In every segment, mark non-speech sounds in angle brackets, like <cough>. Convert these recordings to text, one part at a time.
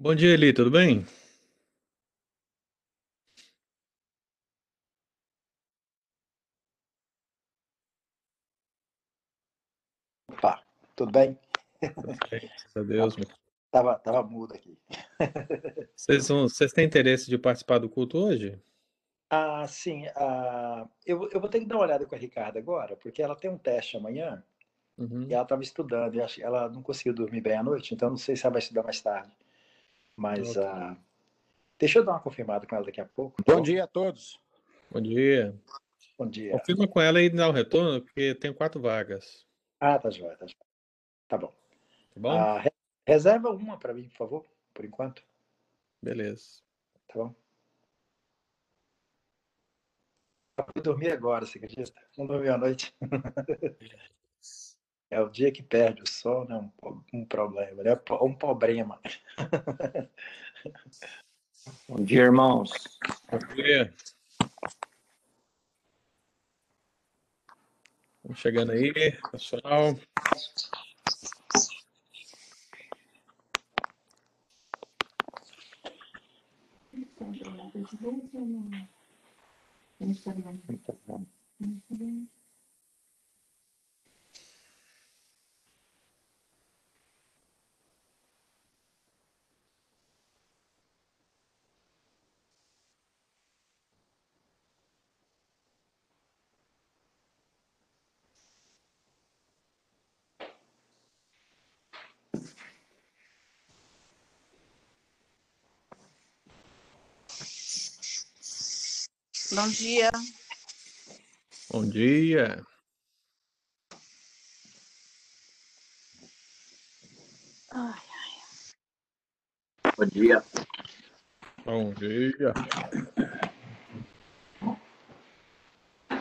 Bom dia, Eli, tudo bem? Opa, tudo bem? Tudo bem, graças a Deus. meu- Tava, tava mudo aqui. Vocês, vão- vocês têm interesse de participar do culto hoje? Ah, sim. ah, eu, eu vou ter que dar uma olhada com a Ricardo agora, porque ela tem um teste amanhã Uhum. e ela estava estudando e acho ela não conseguiu dormir bem à noite, então não sei se ela vai estudar mais tarde. Mas Ok. ah, deixa eu dar uma confirmada com ela daqui a pouco. Bom dia a todos. Bom dia. Bom dia. Confirma com ela e dá um retorno, porque tem quatro vagas. Ah, tá joia, tá joia. Tá bom. Tá bom? Ah, re- reserva uma para mim, por favor, por enquanto. Beleza. Tá bom? Eu dormir agora, você acredita? Não dormi à noite. <laughs> É o dia que perde o sono, é um, um problema, né? Um problema. <laughs> Bom dia, irmãos. Bom dia. Vamos chegando aí, pessoal. Bom dia. Bom dia. Ai, Bom dia. Bom dia.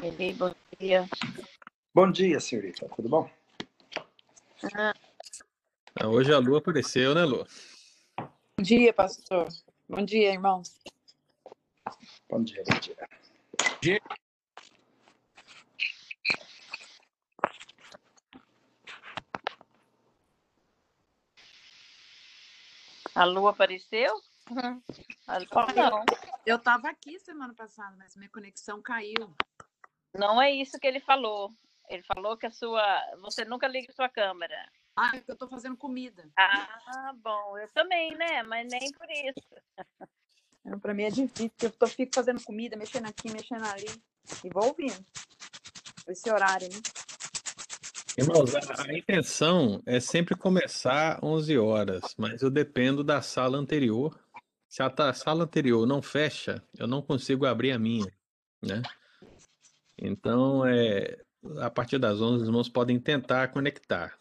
Eli, bom dia. Bom dia, senhorita. Tudo bom? Ah, Ah, Hoje a lua apareceu, né, Lu? Bom dia, pastor. Bom dia, irmãos. Bom dia, bom dia. A lua apareceu? A lua não. Eu estava aqui semana passada, mas minha conexão caiu. Não é isso que ele falou. Ele falou que a sua. Você nunca liga a sua câmera. Ah, é eu estou fazendo comida. Ah, bom. Eu também, né? Mas nem por isso. Para mim é difícil, porque eu tô, fico fazendo comida, mexendo aqui, mexendo ali. E vou ouvindo. Esse horário, né? Irmãos, a, intenção é sempre começar 11 horas, mas eu dependo da sala anterior. Se a, sala anterior não fecha, eu não consigo abrir a minha, né? Então, é, a partir das 11, os irmãos podem tentar conectar.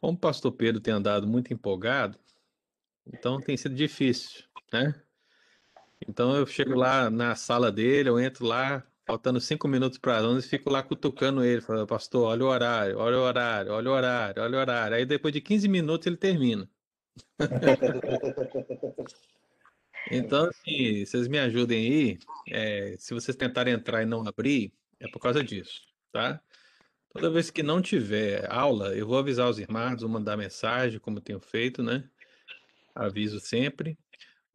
Como o pastor Pedro tem andado muito empolgado, então tem sido difícil, né? Então eu chego lá na sala dele, eu entro lá, faltando cinco minutos para as 11, e fico lá cutucando ele, falando, pastor, olha o horário, olha o horário, olha o horário, olha o horário. Aí depois de 15 minutos ele termina. <laughs> Então, assim, vocês me ajudem aí. é, se vocês tentarem entrar e não abrir, é por causa disso, tá? Toda vez que não tiver aula, eu vou avisar os irmãos, vou mandar mensagem, como tenho feito, né? Aviso sempre.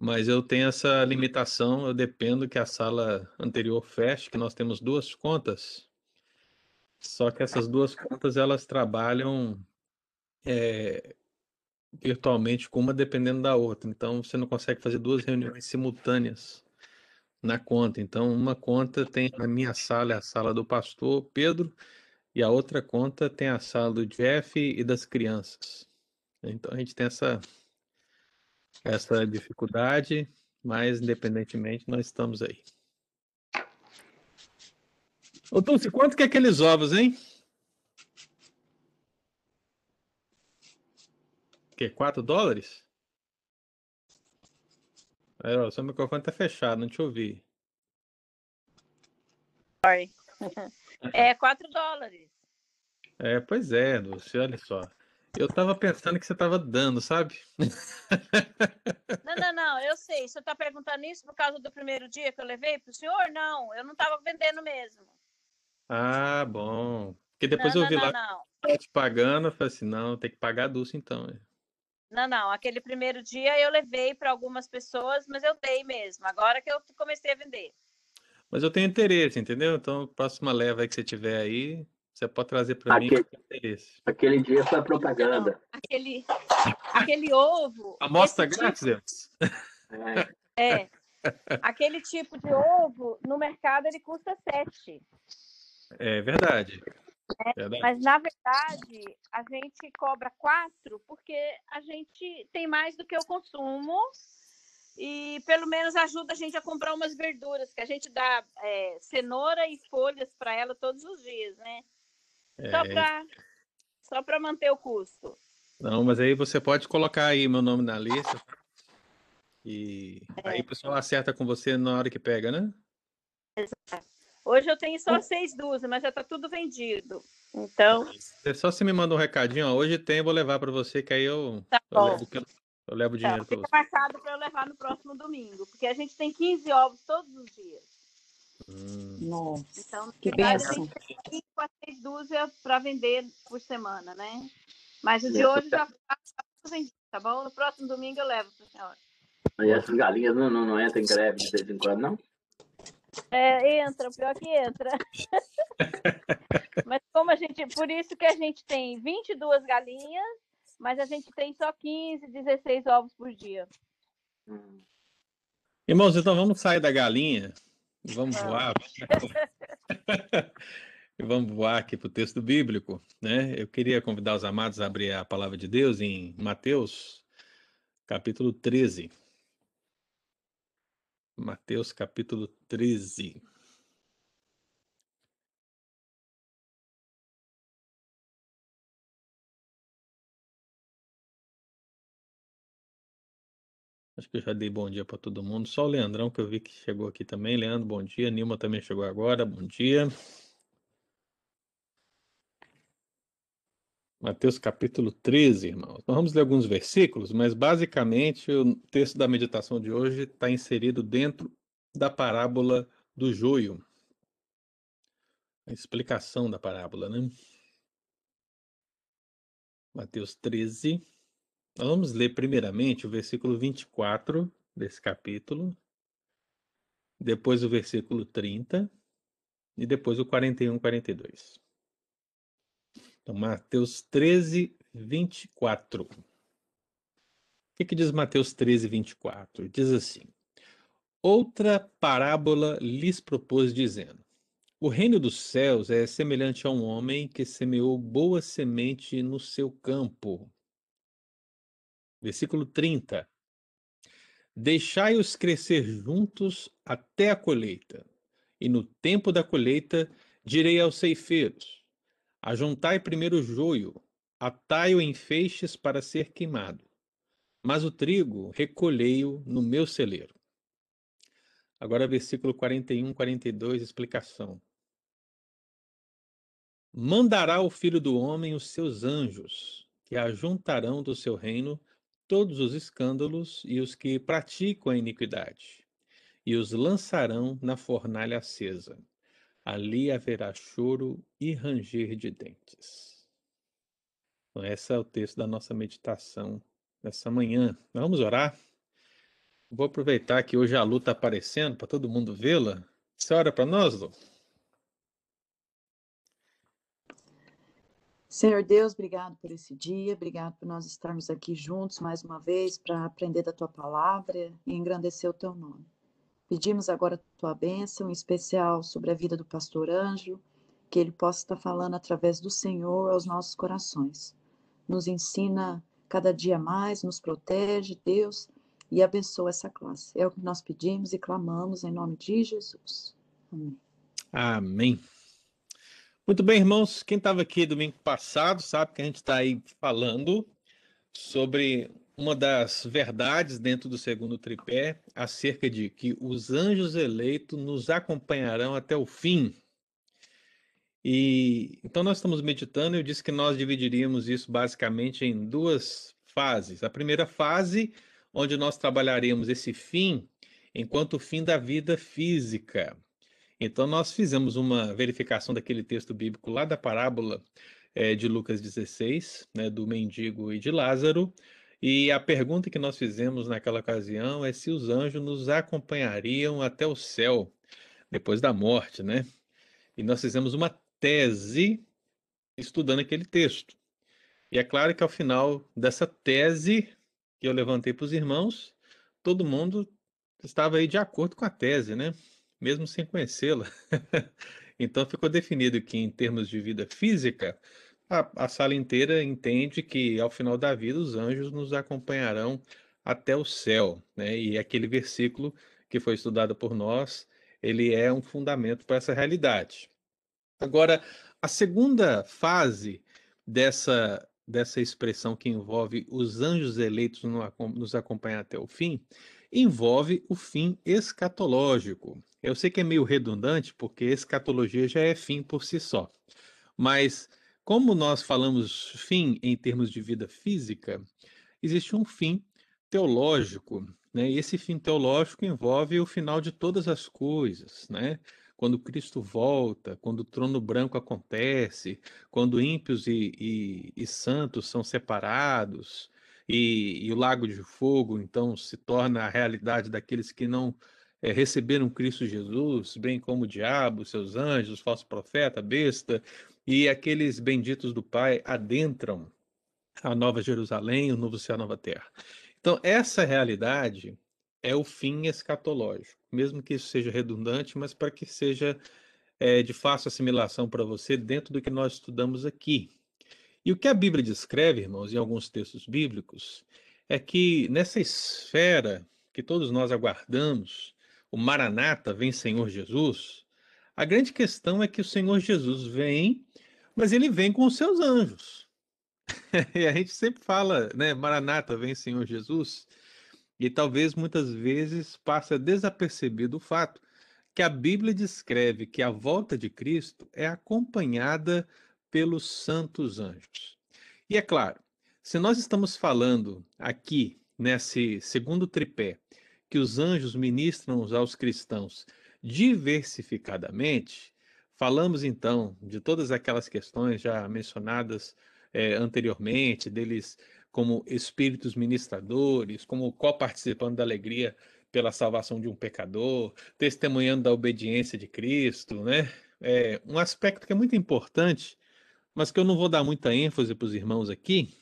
Mas eu tenho essa limitação, eu dependo que a sala anterior feche, que nós temos duas contas. Só que essas duas contas, elas trabalham é, virtualmente com uma dependendo da outra. Então, você não consegue fazer duas reuniões simultâneas na conta. Então, uma conta tem a minha sala, é a sala do pastor Pedro, e a outra conta tem a sala do Jeff e das crianças. Então, a gente tem essa, essa dificuldade, mas, independentemente, nós estamos aí. Ô, Dulce, quanto que é aqueles ovos, hein? Que, 4 dólares? Aí, ó, seu microfone tá fechado, não te ouvi. Sorry. <laughs> É 4 dólares. É, pois é, Dulce, olha só. Eu tava pensando que você tava dando, sabe? Não, não, não, eu sei. Senhor está perguntando isso por causa do primeiro dia que eu levei para o senhor? Não, eu não estava vendendo mesmo. Ah, bom. Porque depois não, eu vi não, lá não, não. tava te pagando, eu falei assim, não, tem que pagar a Dulce então. é. Não, não. Aquele primeiro dia eu levei para algumas pessoas, mas eu dei mesmo. Agora que eu comecei a vender. Mas eu tenho interesse, entendeu? Então, próxima leva que você tiver aí, você pode trazer para mim interesse. Aquele dia foi propaganda. Aquele, aquele ovo. Amostra esse grátis? É, tipo- é. Aquele tipo de ovo, no mercado, ele custa 7. É verdade. Verdade. Mas, na verdade, a gente cobra 4 porque a gente tem mais do que o consumo e pelo menos ajuda a gente a comprar umas verduras, que a gente dá é, cenoura e folhas para ela todos os dias, né? Só É, para só para manter o custo. Não, mas aí você pode colocar aí meu nome na lista. E aí o pessoal acerta com você na hora que pega, né? Hoje eu tenho só seis dúzias, mas já está tudo vendido. Então, É só você me manda um recadinho, ó, hoje tem, eu vou levar para você, que aí eu, tá eu bom. levo, eu- eu levo o Tá, dinheiro para fica você. marcado para eu levar no próximo domingo, porque a gente tem 15 ovos todos os dias. Hum, Nossa, Então, que benção. A gente tem 5 a 6 dúzias para vender por semana, né? Mas o de hoje já está vendido, tá bom? No próximo domingo eu levo para a senhora. E essas galinhas não, não, não entram em greve de vez em quando, não? É, entra, pior que entra. <laughs> mas como a gente, por isso que a gente tem 22 galinhas, mas a gente tem só 15, 16 ovos por dia. Hum. Irmãos, então vamos sair da galinha vamos Vamos. voar. <laughs> <laughs> e vamos voar aqui para o texto bíblico, né? Eu queria convidar os amados a abrir a palavra de Deus em Mateus, capítulo 13. Mateus, capítulo 13. Acho que eu já dei bom dia para todo mundo. Só o Leandrão que eu vi que chegou aqui também. Leandro, bom dia. Nilma também chegou agora. Bom dia. Mateus capítulo 13, irmãos. Nós vamos ler alguns versículos, mas basicamente o texto da meditação de hoje está inserido dentro da parábola do joio. A explicação da parábola, né? Mateus 13. Nós vamos ler primeiramente o versículo 24 desse capítulo, depois o versículo 30 e depois o 41 e 42. Então, Mateus 13, 24. O que, que diz Mateus 13, 24? Diz assim: Outra parábola lhes propôs, dizendo: O reino dos céus é semelhante a um homem que semeou boa semente no seu campo. Versículo 30. Deixai-os crescer juntos até a colheita, e no tempo da colheita direi aos ceifeiros: Ajuntai primeiro o joio, atai-o em feixes para ser queimado, mas o trigo recolhei-o no meu celeiro. Agora, versículo 41, 42, explicação. Mandará o filho do homem os seus anjos, que ajuntarão do seu reino todos os escândalos e os que praticam a iniquidade, e os lançarão na fornalha acesa. Ali haverá choro e ranger de dentes. Então, esse é o texto da nossa meditação nessa manhã. Vamos orar? Vou aproveitar que hoje a Lu está aparecendo para todo mundo vê-la. Você ora para nós, Lu? Senhor Deus, obrigado por esse dia, obrigado por nós estarmos aqui juntos mais uma vez para aprender da tua palavra e engrandecer o teu nome. Pedimos agora tua bênção, especial sobre a vida do pastor Anjo, que ele possa estar falando através do Senhor aos nossos corações. Nos ensina cada dia mais, nos protege, Deus, e abençoa essa classe. É o que nós pedimos e clamamos em nome de Jesus. Amém. Amém. Muito bem, irmãos. Quem estava aqui domingo passado sabe que a gente está aí falando sobre uma das verdades dentro do segundo tripé acerca de que os anjos eleitos nos acompanharão até o fim. E então nós estamos meditando. Eu disse que nós dividiríamos isso basicamente em duas fases. A primeira fase, onde nós trabalharemos esse fim enquanto o fim da vida física. Então, nós fizemos uma verificação daquele texto bíblico lá da parábola eh, de Lucas 16, né, do mendigo e de Lázaro, E a pergunta que nós fizemos naquela ocasião é se os anjos nos acompanhariam até o céu depois da morte, né? E nós fizemos uma tese estudando aquele texto. E é claro que ao final dessa tese que eu levantei para os irmãos, todo mundo estava aí de acordo com a tese, né? Mesmo sem conhecê-la. <laughs> então ficou definido que, em termos de vida física, a, a sala inteira entende que ao final da vida os anjos nos acompanharão até o céu, né? E aquele versículo que foi estudado por nós, ele é um fundamento para essa realidade. Agora, a segunda fase dessa dessa expressão que envolve os anjos eleitos nos acompanhar até o fim, envolve o fim escatológico. Eu sei que é meio redundante, porque escatologia já é fim por si só. Mas como nós falamos fim em termos de vida física, existe um fim teológico, né? E esse fim teológico envolve o final de todas as coisas, né? Quando Cristo volta, quando o trono branco acontece, quando ímpios e, e, e santos são separados, e, e, o lago de fogo então se torna a realidade daqueles que não é, receberam Cristo Jesus, bem como o diabo, seus anjos, falso profeta, besta, e aqueles benditos do Pai adentram a Nova Jerusalém, o novo céu, a nova terra. Então, essa realidade é o fim escatológico, mesmo que isso seja redundante, mas para que seja é, de fácil assimilação para você dentro do que nós estudamos aqui. E o que a Bíblia descreve, irmãos, em alguns textos bíblicos, é que nessa esfera que todos nós aguardamos, o Maranata, vem Senhor Jesus, a grande questão é que o Senhor Jesus vem mas ele vem com os seus anjos. <laughs> e a gente sempre fala, né, Maranata, vem Senhor Jesus, e talvez muitas vezes passa desapercebido o fato que a Bíblia descreve que a volta de Cristo é acompanhada pelos santos anjos. E é claro, se nós estamos falando aqui nesse segundo tripé que os anjos ministram aos cristãos diversificadamente, Falamos então de todas aquelas questões já mencionadas é, anteriormente, deles como espíritos ministradores, como co-participando da alegria pela salvação de um pecador, testemunhando da obediência de Cristo, né? É um aspecto que é muito importante, mas que eu não vou dar muita ênfase para os irmãos aqui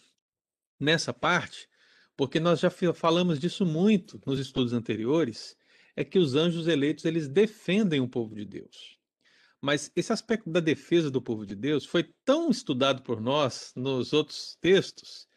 nessa parte, porque nós já falamos disso muito nos estudos anteriores, é que os anjos eleitos eles defendem o povo de Deus. Mas esse aspecto da defesa do povo de Deus foi tão estudado por nós nos outros textos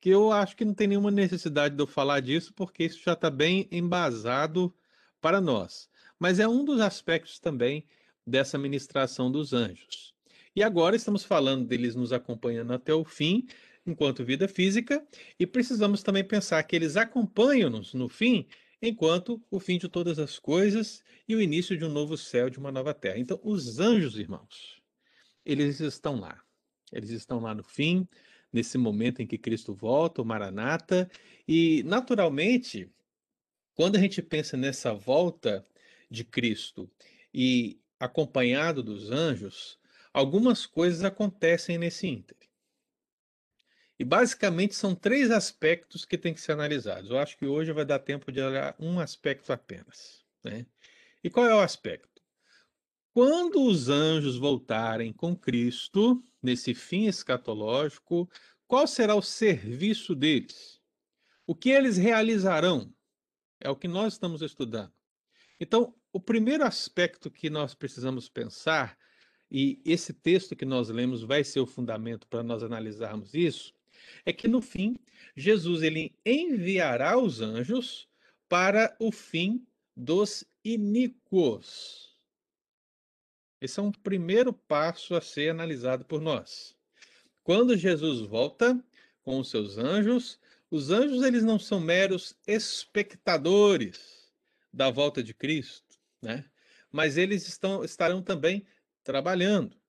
que eu acho que não tem nenhuma necessidade de eu falar disso, porque isso já está bem embasado para nós. Mas é um dos aspectos também dessa ministração dos anjos. E agora estamos falando deles nos acompanhando até o fim, enquanto vida física, e precisamos também pensar que eles acompanham-nos no fim enquanto o fim de todas as coisas e o início de um novo céu, de uma nova terra. Então, os anjos, irmãos, eles estão lá. Eles estão lá no fim, nesse momento em que Cristo volta, o Maranata, e naturalmente, quando a gente pensa nessa volta de Cristo e acompanhado dos anjos, algumas coisas acontecem nesse ínter. E basicamente são três aspectos que têm que ser analisados. Eu acho que hoje vai dar tempo de olhar um aspecto apenas. Né? E qual é o aspecto? Quando os anjos voltarem com Cristo, nesse fim escatológico, qual será o serviço deles? O que eles realizarão? É o que nós estamos estudando. Então, o primeiro aspecto que nós precisamos pensar, e esse texto que nós lemos vai ser o fundamento para nós analisarmos isso, é que no fim Jesus ele enviará os anjos para o fim dos iníquos. Esse é um primeiro passo a ser analisado por nós. Quando Jesus volta com os seus anjos, os anjos eles não são meros espectadores da volta de Cristo, né? Mas eles estão, estarão também trabalhando.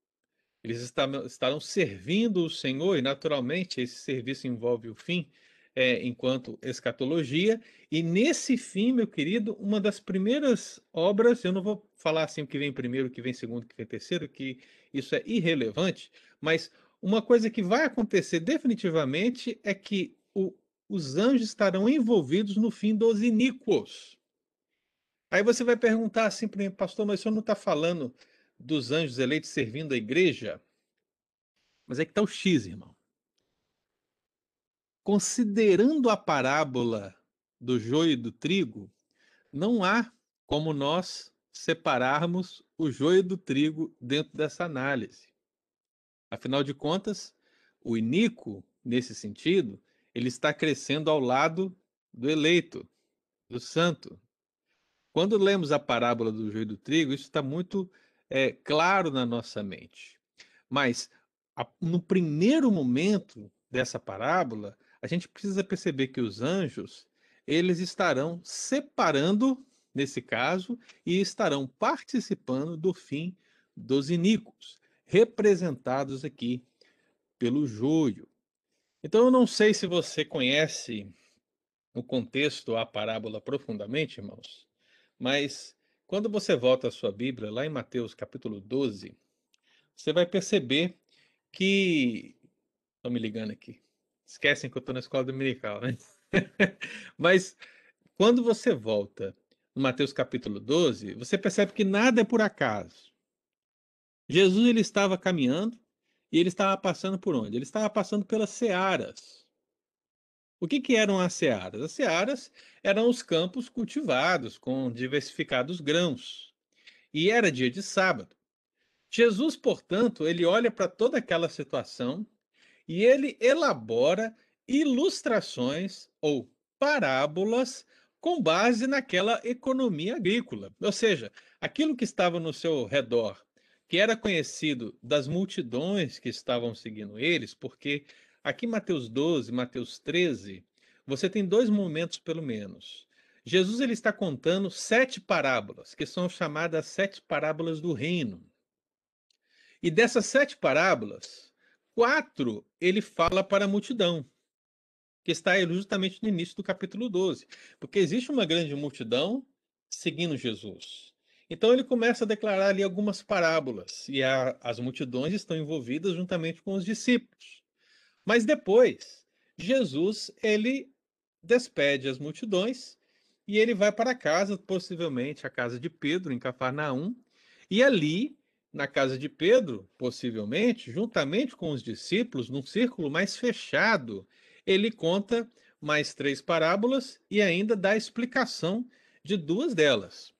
Eles estarão servindo o Senhor, e naturalmente esse serviço envolve o fim, é, enquanto escatologia. E nesse fim, meu querido, uma das primeiras obras, eu não vou falar assim o que vem primeiro, o que vem segundo, o que vem terceiro, que isso é irrelevante, mas uma coisa que vai acontecer definitivamente é que o, os anjos estarão envolvidos no fim dos iníquos. Aí você vai perguntar assim para mim, pastor, mas o senhor não está falando dos anjos eleitos servindo a igreja? Mas é que está o X, irmão. Considerando a parábola do joio e do trigo, não há como nós separarmos o joio do trigo dentro dessa análise. Afinal de contas, o iníquo, nesse sentido, ele está crescendo ao lado do eleito, do santo. Quando lemos a parábola do joio e do trigo, isso está muito é, claro na nossa mente. Mas, a, no primeiro momento dessa parábola, a gente precisa perceber que os anjos, eles estarão separando, nesse caso, e estarão participando do fim dos iníquos, representados aqui pelo joio. Então, eu não sei se você conhece o contexto, a parábola profundamente, irmãos, mas quando você volta à sua Bíblia, lá em Mateus capítulo 12, você vai perceber que. Estão me ligando aqui. Esquecem que eu estou na escola dominical, né? <laughs> mas quando você volta no Mateus capítulo 12, você percebe que nada é por acaso. Jesus ele estava caminhando e ele estava passando por onde? Ele estava passando pelas searas. O que, que eram as searas? As searas eram os campos cultivados com diversificados grãos. E era dia de sábado. Jesus, portanto, ele olha para toda aquela situação e ele elabora ilustrações ou parábolas com base naquela economia agrícola. Ou seja, aquilo que estava no seu redor que era conhecido das multidões que estavam seguindo eles, porque aqui em Mateus 12, Mateus 13, você tem dois momentos pelo menos. Jesus ele está contando sete parábolas, que são chamadas sete parábolas do reino. E dessas sete parábolas, quatro ele fala para a multidão, que está justamente no início do capítulo 12, porque existe uma grande multidão seguindo Jesus. Então ele começa a declarar ali algumas parábolas e a, as multidões estão envolvidas juntamente com os discípulos. Mas depois, Jesus ele despede as multidões e ele vai para casa, possivelmente a casa de Pedro em Cafarnaum, e ali na casa de Pedro, possivelmente, juntamente com os discípulos, num círculo mais fechado, ele conta mais três parábolas e ainda dá explicação de duas delas.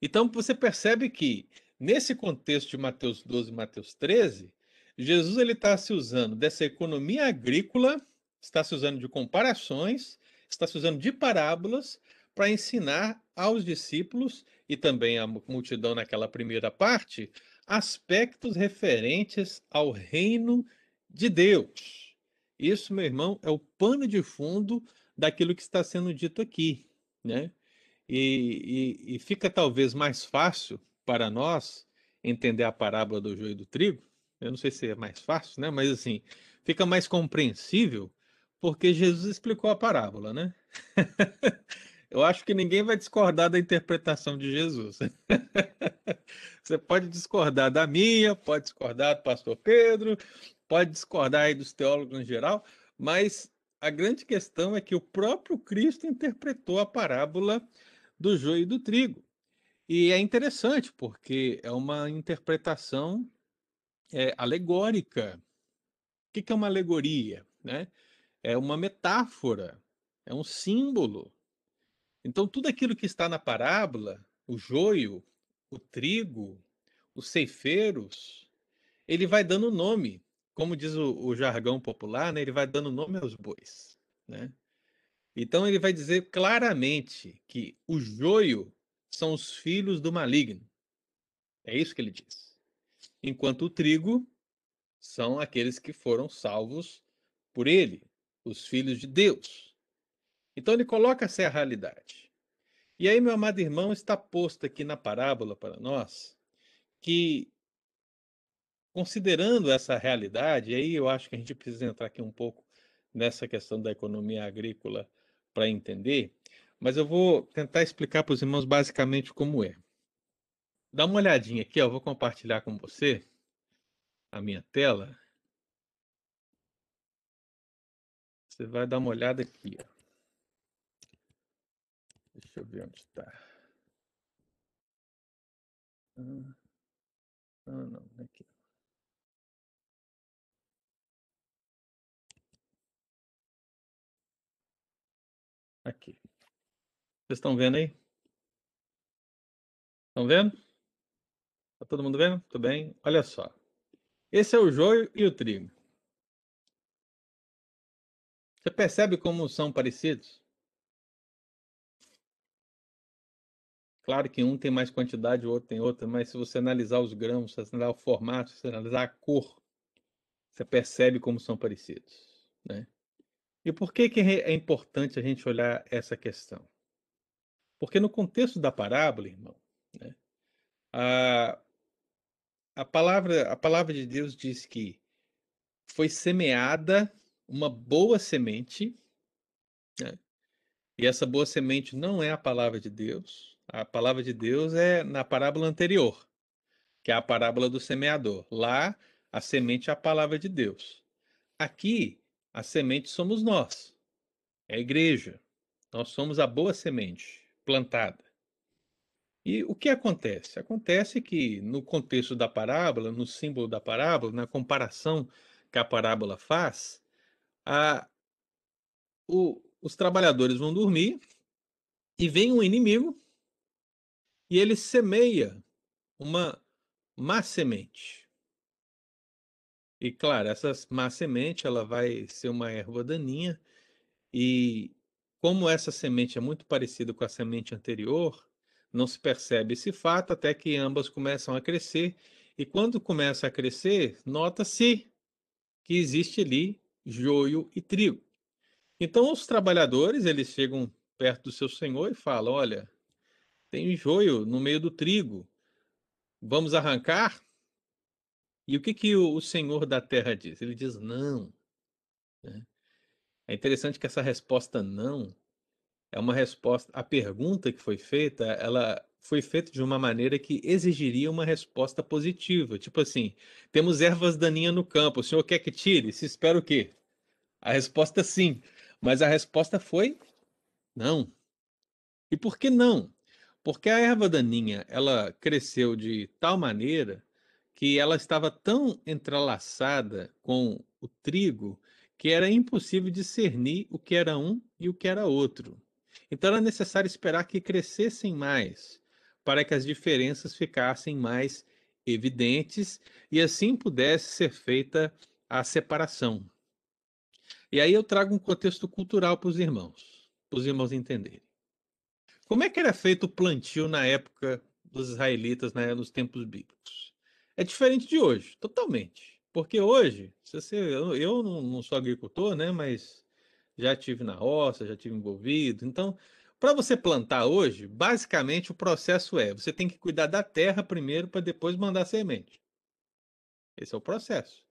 Então você percebe que nesse contexto de Mateus 12 e Mateus 13, Jesus ele está se usando dessa economia agrícola, está se usando de comparações, está se usando de parábolas para ensinar aos discípulos e também à multidão naquela primeira parte aspectos referentes ao reino de Deus. Isso, meu irmão, é o pano de fundo daquilo que está sendo dito aqui, né? E, e, e fica talvez mais fácil para nós entender a parábola do joio e do trigo. Eu não sei se é mais fácil, né? Mas assim, fica mais compreensível porque Jesus explicou a parábola, né? <laughs> Eu acho que ninguém vai discordar da interpretação de Jesus. <laughs> Você pode discordar da minha, pode discordar do pastor Pedro, pode discordar aí dos teólogos em geral, mas a grande questão é que o próprio Cristo interpretou a parábola do joio e do trigo. E é interessante, porque é uma interpretação é, alegórica. O que, é uma alegoria? Né? É uma metáfora, é um símbolo. Então, tudo aquilo que está na parábola, o joio, o trigo, os ceifeiros, ele vai dando nome, como diz o, o jargão popular, né? ele vai dando nome aos bois. Né? Então ele vai dizer claramente que o joio são os filhos do maligno. É isso que ele diz. Enquanto o trigo são aqueles que foram salvos por ele, os filhos de Deus. Então ele coloca essa realidade. E aí, meu amado irmão, está posto aqui na parábola para nós que, considerando essa realidade, aí eu acho que a gente precisa entrar aqui um pouco nessa questão da economia agrícola para entender, mas eu vou tentar explicar para os irmãos basicamente como é. Dá uma olhadinha aqui, ó, eu vou compartilhar com você a minha tela. Você vai dar uma olhada aqui. Ó. Deixa eu ver onde está. Ah, não, não, é aqui. Aqui. Vocês estão vendo aí? Estão vendo? Tá todo mundo vendo? Tudo bem? Olha só. Esse é o joio e o trigo. Você percebe como são parecidos? Claro que um tem mais quantidade, o outro tem outra, mas se você analisar os grãos, se analisar o formato, se analisar a cor, você percebe como são parecidos, né? E por que, que é importante a gente olhar essa questão? Porque no contexto da parábola, irmão, né, a, a, palavra, a palavra de Deus diz que foi semeada uma boa semente, né, e essa boa semente não é a palavra de Deus. A palavra de Deus é na parábola anterior, que é a parábola do semeador. Lá, a semente é a palavra de Deus. Aqui, a semente somos nós, é a igreja. Nós somos a boa semente plantada. E o que acontece? Acontece que, no contexto da parábola, no símbolo da parábola, na comparação que a parábola faz, a, o, os trabalhadores vão dormir e vem um inimigo e ele semeia uma má semente. E claro, essa má semente ela vai ser uma erva daninha e como essa semente é muito parecida com a semente anterior, não se percebe esse fato até que ambas começam a crescer e quando começa a crescer, nota-se que existe ali joio e trigo. Então os trabalhadores, eles chegam perto do seu senhor e falam: "Olha, tem joio no meio do trigo. Vamos arrancar?" E o que, que o, Senhor da Terra diz? Ele diz não. Né? É interessante que essa resposta não é uma resposta. A pergunta que foi feita, ela foi feita de uma maneira que exigiria uma resposta positiva. Tipo assim, temos ervas daninhas no campo, o senhor quer que tire? Se espera o quê? A resposta sim, mas a resposta foi não. E por que não? Porque a erva daninha, ela cresceu de tal maneira que ela estava tão entrelaçada com o trigo que era impossível discernir o que era um e o que era outro. Então era necessário esperar que crescessem mais, para que as diferenças ficassem mais evidentes e assim pudesse ser feita a separação. E aí eu trago um contexto cultural para os irmãos, para os irmãos entenderem. Como é que era feito o plantio na época dos israelitas, né, nos tempos bíblicos? é diferente de hoje, totalmente. Porque hoje, se você, eu, eu não, não sou agricultor, né? Mas já tive na roça, já tive envolvido. Então, para você plantar hoje, basicamente o processo é: você tem que cuidar da terra primeiro para depois mandar semente. Esse é o processo.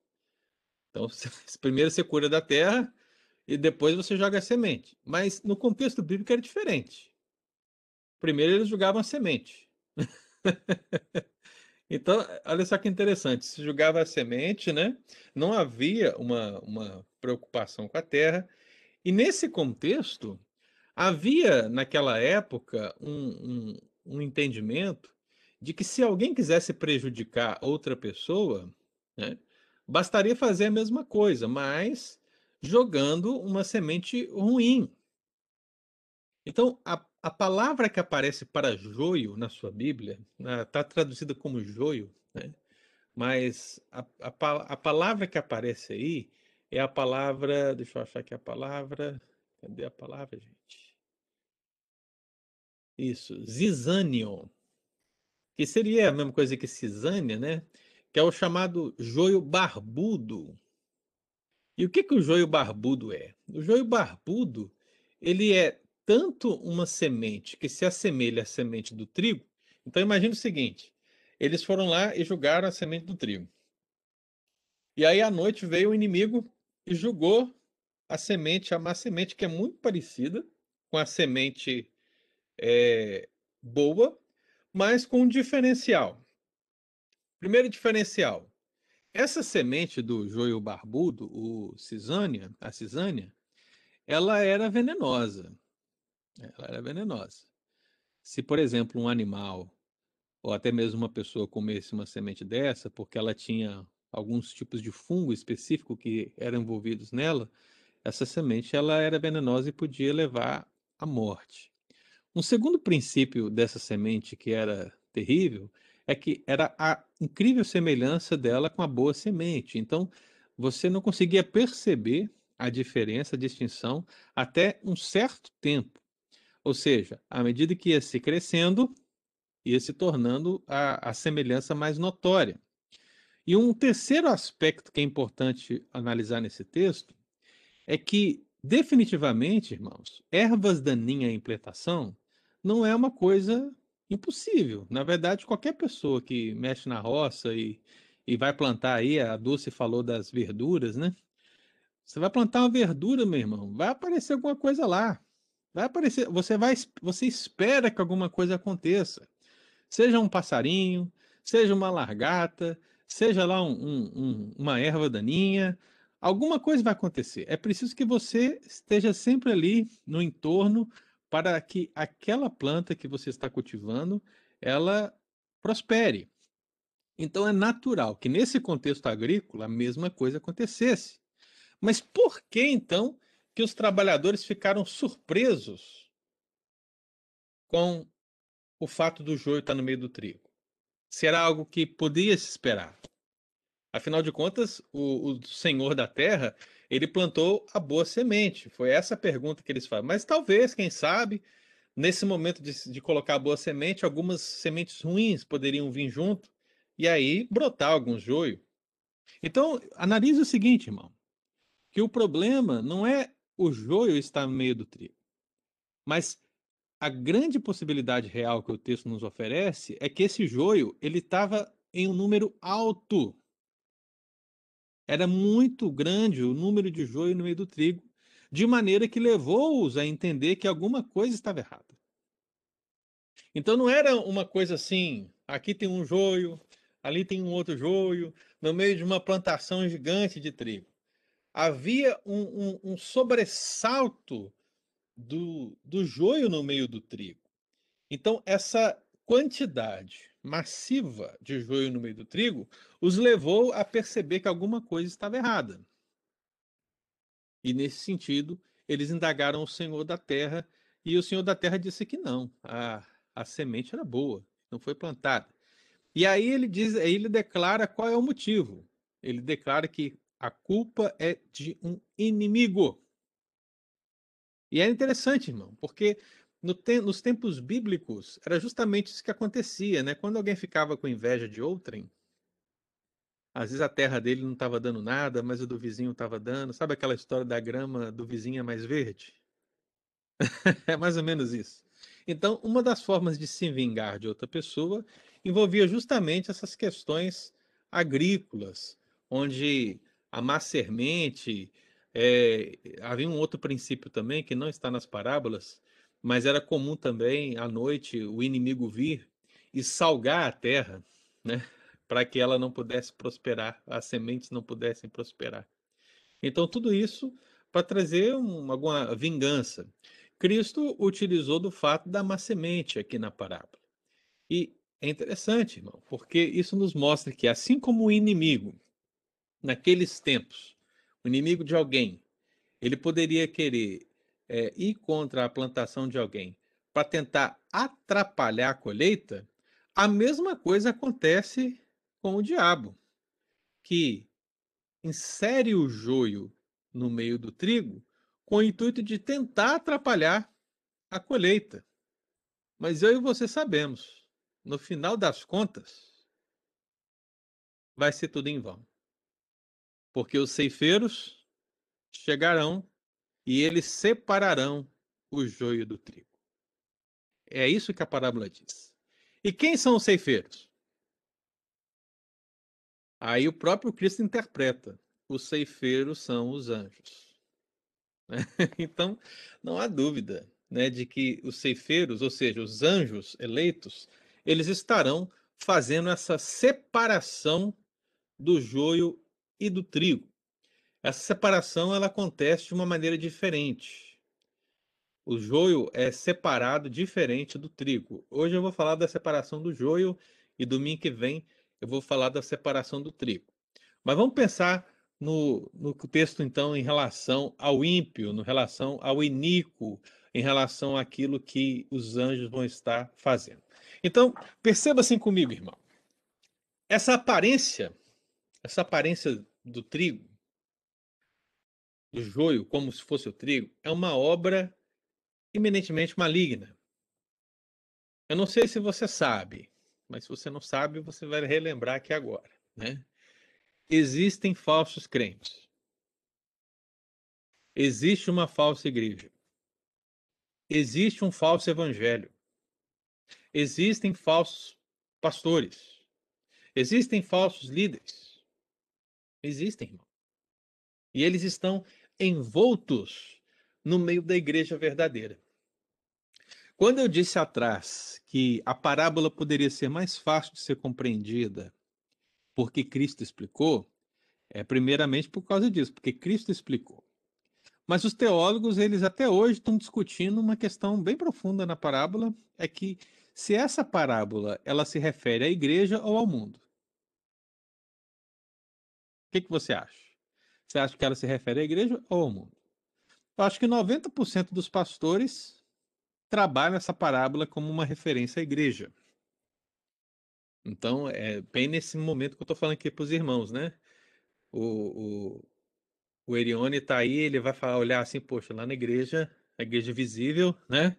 Então, <laughs> primeiro você cuida da terra e depois você joga a semente. Mas no contexto bíblico era diferente. Primeiro eles jogavam a semente. <laughs> Então, olha só que interessante, se jogava a semente, né? Não havia uma, uma preocupação com a terra, e nesse contexto, havia naquela época um, um, um entendimento de que se alguém quisesse prejudicar outra pessoa, né, bastaria fazer a mesma coisa, mas jogando uma semente ruim. Então, a a palavra que aparece para joio na sua Bíblia está né, traduzida como joio, né? mas a, a, a, palavra que aparece aí é a palavra. Deixa eu achar aqui a palavra. Cadê a palavra, gente? Isso, zizânio, que seria a mesma coisa que cisânia, né? Que é o chamado joio barbudo. E o que, que o joio barbudo é? O joio barbudo ele é tanto uma semente que se assemelha à semente do trigo. Então imagine o seguinte: eles foram lá e julgaram a semente do trigo. E aí à noite veio o inimigo e julgou a semente, a má semente, que é muito parecida com a semente é, boa, mas com um diferencial. Primeiro diferencial: essa semente do joio barbudo, o cisânia, a cisânia, ela era venenosa. Ela era venenosa. Se, por exemplo, um animal ou até mesmo uma pessoa comesse uma semente dessa, porque ela tinha alguns tipos de fungo específico que eram envolvidos nela, essa semente ela era venenosa e podia levar à morte. Um segundo princípio dessa semente que era terrível é que era a incrível semelhança dela com a boa semente. Então, você não conseguia perceber a diferença, a distinção, até um certo tempo. Ou seja, à medida que ia se crescendo, ia se tornando a, a semelhança mais notória. E um terceiro aspecto que é importante analisar nesse texto é que, definitivamente, irmãos, ervas daninhas em plantação não é uma coisa impossível. Na verdade, qualquer pessoa que mexe na roça e, e vai plantar aí, a Dulce falou das verduras, né? Você vai plantar uma verdura, meu irmão, vai aparecer alguma coisa lá. Vai aparecer, você vai, você espera que alguma coisa aconteça. Seja um passarinho, seja uma largata, seja lá um, um, uma erva daninha, alguma coisa vai acontecer. É preciso que você esteja sempre ali no entorno para que aquela planta que você está cultivando, ela prospere. Então é natural que nesse contexto agrícola a mesma coisa acontecesse. Mas por que então que os trabalhadores ficaram surpresos com o fato do joio estar no meio do trigo? Se era algo que podia se esperar. Afinal de contas, o, o senhor da terra, ele plantou a boa semente. Foi essa a pergunta que eles fazem. Mas talvez, quem sabe, nesse momento de, de colocar a boa semente, algumas sementes ruins poderiam vir junto e aí brotar algum joio. Então, analise o seguinte, irmão, que o problema não é o joio estar no meio do trigo, mas a grande possibilidade real que o texto nos oferece é que esse joio ele estava em um número alto. Era muito grande o número de joio no meio do trigo, de maneira que levou-os a entender que alguma coisa estava errada. Então não era uma coisa assim, aqui tem um joio, ali tem um outro joio, no meio de uma plantação gigante de trigo. Havia um, um, um sobressalto do, do joio no meio do trigo. Então, essa quantidade massiva de joio no meio do trigo os levou a perceber que alguma coisa estava errada. E nesse sentido, eles indagaram o Senhor da terra e o Senhor da terra disse que não, a, a semente era boa, não foi plantada. E aí ele diz, aí ele declara qual é o motivo. Ele declara que a culpa é de um inimigo. E é interessante, irmão, porque no te nos tempos bíblicos, era justamente isso que acontecia, né? Quando alguém ficava com inveja de outrem, às vezes a terra dele não estava dando nada, mas o do vizinho estava dando. Sabe aquela história da grama do vizinho é mais verde? <laughs> é mais ou menos isso. Então, uma das formas de se vingar de outra pessoa envolvia justamente essas questões agrícolas, onde a má semente. É, havia um outro princípio também que não está nas parábolas, mas era comum também à noite o inimigo vir e salgar a terra, né, <laughs> para que ela não pudesse prosperar, as sementes não pudessem prosperar. Então tudo isso para trazer um, alguma vingança. Cristo utilizou do fato da má semente aqui na parábola. E é interessante, irmão, porque isso nos mostra que assim como o inimigo naqueles tempos, o inimigo de alguém, ele poderia querer é, ir contra a plantação de alguém para tentar atrapalhar a colheita, a mesma coisa acontece com o diabo, que insere o joio no meio do trigo com o intuito de tentar atrapalhar a colheita. Mas eu e você sabemos, no final das contas, vai ser tudo em vão. Porque os ceifeiros chegarão e eles separarão o joio do trigo. É isso que a parábola diz. E quem são os ceifeiros? Aí o próprio Cristo interpreta: os ceifeiros são os anjos. <laughs> Então, não há dúvida né, de que os ceifeiros, ou seja, os anjos eleitos, eles estarão fazendo essa separação do joio e do trigo. Essa separação ela acontece de uma maneira diferente. O joio é separado diferente do trigo. Hoje eu vou falar da separação do joio e domingo que vem eu vou falar da separação do trigo. Mas vamos pensar no, no texto, então, em relação ao ímpio, em relação ao iníquo, em relação àquilo que os anjos vão estar fazendo. Então, perceba assim comigo, irmão. Essa aparência, essa aparência do trigo, do joio, como se fosse o trigo, é uma obra eminentemente maligna. Eu não sei se você sabe, mas se você não sabe, você vai relembrar aqui agora, né? Existem falsos crentes. Existe uma falsa igreja. Existe um falso evangelho. Existem falsos pastores. Existem falsos líderes. Existem, irmão. E eles estão envoltos no meio da igreja verdadeira. Quando eu disse atrás que a parábola poderia ser mais fácil de ser compreendida porque Cristo explicou, é primeiramente por causa disso, porque Cristo explicou. Mas os teólogos, eles até hoje estão discutindo uma questão bem profunda na parábola, é que se essa parábola ela se refere à igreja ou ao mundo. Que, que você acha? Você acha que ela se refere à igreja ou ao mundo? Eu acho que 90% dos pastores trabalha essa parábola como uma referência à igreja. Então, é bem nesse momento que eu estou falando aqui para os irmãos, né? O, o, o Erione está aí, ele vai falar, olhar assim, poxa, lá na igreja, a igreja visível, né?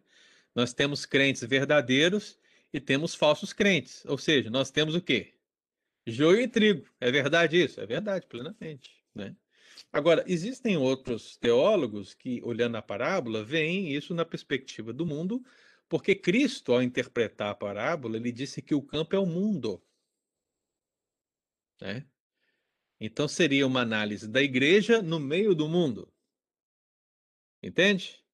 Nós temos crentes verdadeiros e temos falsos crentes. Ou seja, nós temos o quê? Joio e trigo. É verdade isso? É verdade, plenamente, né? Agora, existem outros teólogos que, olhando a parábola, veem isso na perspectiva do mundo, porque Cristo, ao interpretar a parábola, ele disse que o campo é o mundo. Né? Então seria uma análise da igreja no meio do mundo. Entende?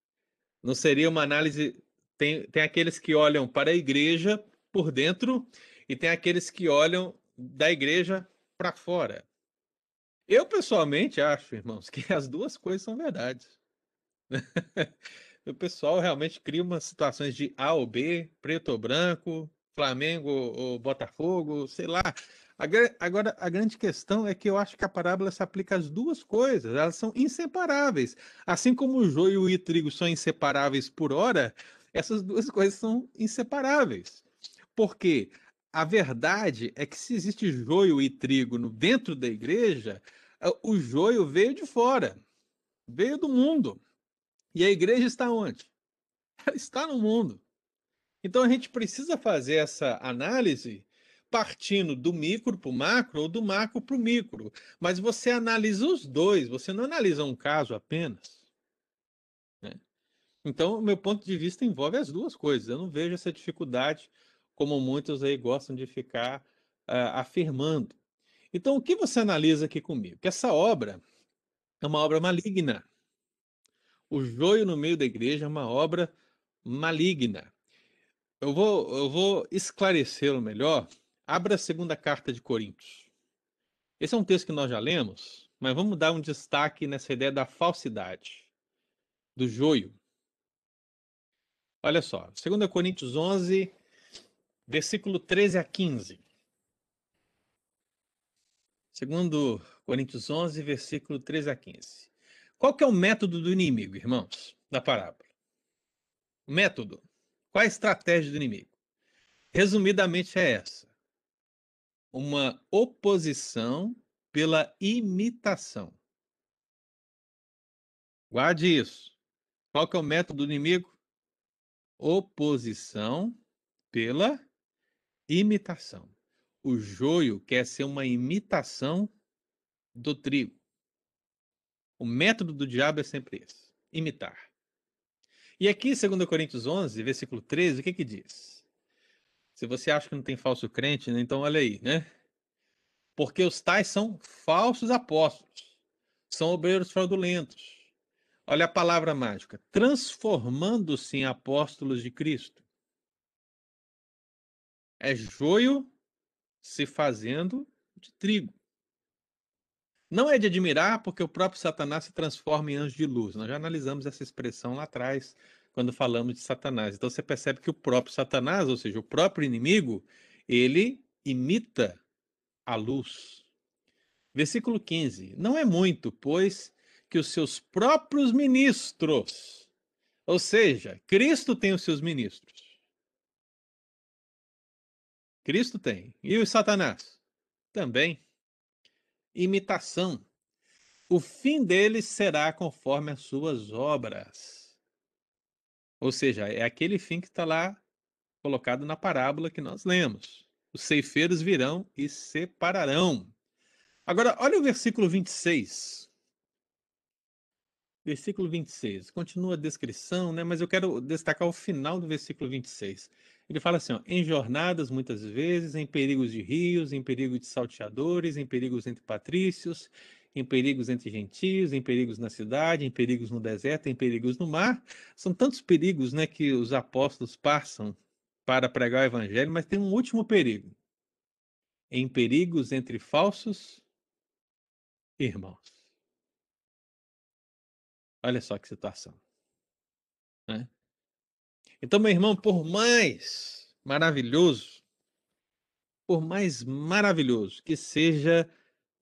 Não seria uma análise. Tem, tem aqueles que olham para a igreja por dentro e tem aqueles que olham da igreja para fora. Eu, pessoalmente, acho, irmãos, que as duas coisas são verdades. <laughs> o pessoal realmente cria umas situações de A ou B, preto ou branco, Flamengo ou Botafogo, sei lá. Agora, a grande questão é que eu acho que a parábola se aplica às duas coisas, elas são inseparáveis. Assim como o joio e o trigo são inseparáveis por hora, essas duas coisas são inseparáveis. Porque a verdade é que se existe joio e trigo dentro da igreja, o joio veio de fora, veio do mundo. E a igreja está onde? <laughs> Ela está no mundo. Então a gente precisa fazer essa análise partindo do micro para o macro ou do macro para o micro. Mas você analisa os dois, você não analisa um caso apenas. Né? Então, o meu ponto de vista envolve as duas coisas. Eu não vejo essa dificuldade como muitos aí gostam de ficar uh, afirmando. Então, o que você analisa aqui comigo? Que essa obra é uma obra maligna. O joio no meio da igreja é uma obra maligna. Eu vou, eu vou esclarecê-lo melhor. Abra a segunda carta de Coríntios. Esse é um texto que nós já lemos, mas vamos dar um destaque nessa ideia da falsidade, do joio. Olha só, 2 Coríntios 11, versículo 13 a 15. Segundo Coríntios 11, versículo 13 a 15. Qual que é o método do inimigo, irmãos, da parábola? O método. Qual a estratégia do inimigo? Resumidamente é essa. Uma oposição pela imitação. Guarde isso. Qual que é o método do inimigo? Oposição pela imitação. O joio quer ser uma imitação do trigo. O método do diabo é sempre esse: imitar. E aqui, 2 Coríntios 11, versículo 13, o que que diz? Se você acha que não tem falso crente, né, então olha aí, né? Porque os tais são falsos apóstolos, são obreiros fraudulentos. Olha a palavra mágica: transformando-se em apóstolos de Cristo. É joio se fazendo de trigo. Não é de admirar, porque o próprio Satanás se transforma em anjo de luz. Nós já analisamos essa expressão lá atrás, quando falamos de Satanás. Então você percebe que o próprio Satanás, ou seja, o próprio inimigo, ele imita a luz. Versículo 15: Não é muito, pois que os seus próprios ministros, ou seja, Cristo tem os seus ministros. Cristo tem. E o Satanás? Também. Imitação. O fim deles será conforme as suas obras. Ou seja, é aquele fim que está lá colocado na parábola que nós lemos. Os ceifeiros virão e separarão. Agora, olha o versículo 26. Versículo 26. Continua a descrição, né? mas eu quero destacar o final do versículo 26. Ele fala assim: ó, em jornadas, muitas vezes, em perigos de rios, em perigos de salteadores, em perigos entre patrícios, em perigos entre gentios, em perigos na cidade, em perigos no deserto, em perigos no mar. São tantos perigos né, que os apóstolos passam para pregar o evangelho, mas tem um último perigo. Em perigos entre falsos irmãos. Olha só que situação. Né? Então, meu irmão, por mais maravilhoso, por mais maravilhoso que seja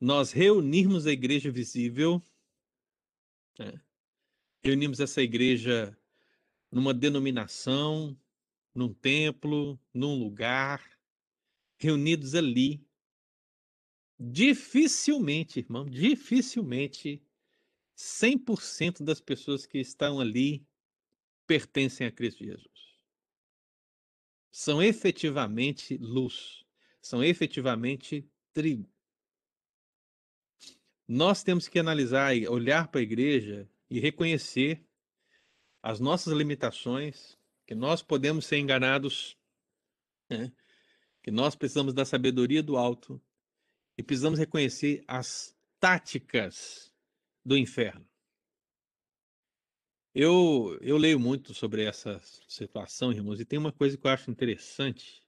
nós reunirmos a igreja visível, né? reunimos essa igreja numa denominação, num templo, num lugar, reunidos ali. Dificilmente, irmão, dificilmente 100% das pessoas que estão ali pertencem a Cristo Jesus. São efetivamente luz, são efetivamente trigo. Nós temos que analisar e olhar para a igreja e reconhecer as nossas limitações, que nós podemos ser enganados, né? que nós precisamos da sabedoria do alto e precisamos reconhecer as táticas do inferno. Eu, eu leio muito sobre essa situação, irmãos, e tem uma coisa que eu acho interessante.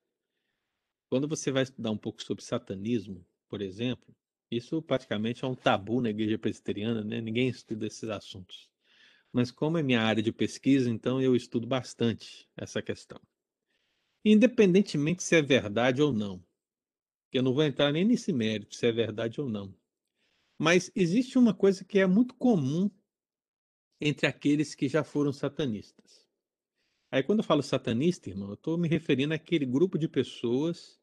Quando você vai estudar um pouco sobre satanismo, por exemplo, isso praticamente é um tabu na igreja presbiteriana, né? Ninguém estuda esses assuntos. Mas como é minha área de pesquisa, então eu estudo bastante essa questão. Independentemente se é verdade ou não. Eu não vou entrar nem nesse mérito se é verdade ou não. Mas existe uma coisa que é muito comum entre aqueles que já foram satanistas. Aí quando eu falo satanista, irmão, eu estou me referindo àquele grupo de pessoas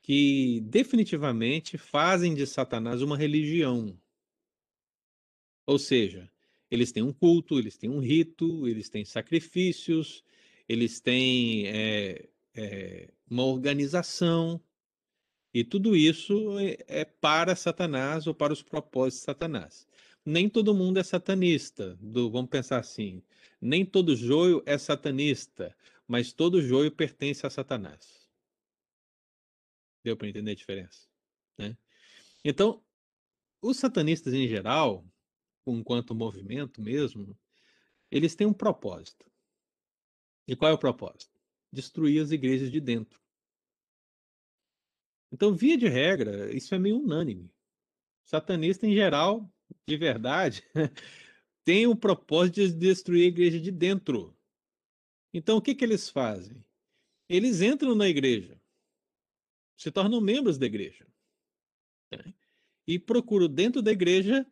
que definitivamente fazem de Satanás uma religião. Ou seja, eles têm um culto, eles têm um rito, eles têm sacrifícios, eles têm é, é, uma organização, e tudo isso é, é para Satanás ou para os propósitos de Satanás. Nem todo mundo é satanista, do, vamos pensar assim, nem todo joio é satanista, mas todo joio pertence a Satanás. Deu para entender a diferença? Né? Então, os satanistas em geral, enquanto movimento mesmo, eles têm um propósito. E qual é o propósito? Destruir as igrejas de dentro. Então, via de regra, isso é meio unânime. Satanista, em geral, de verdade, <laughs> tem o propósito de destruir a igreja de dentro. Então, o que, que eles fazem? Eles entram na igreja, se tornam membros da igreja. Né? E procuram, dentro da igreja,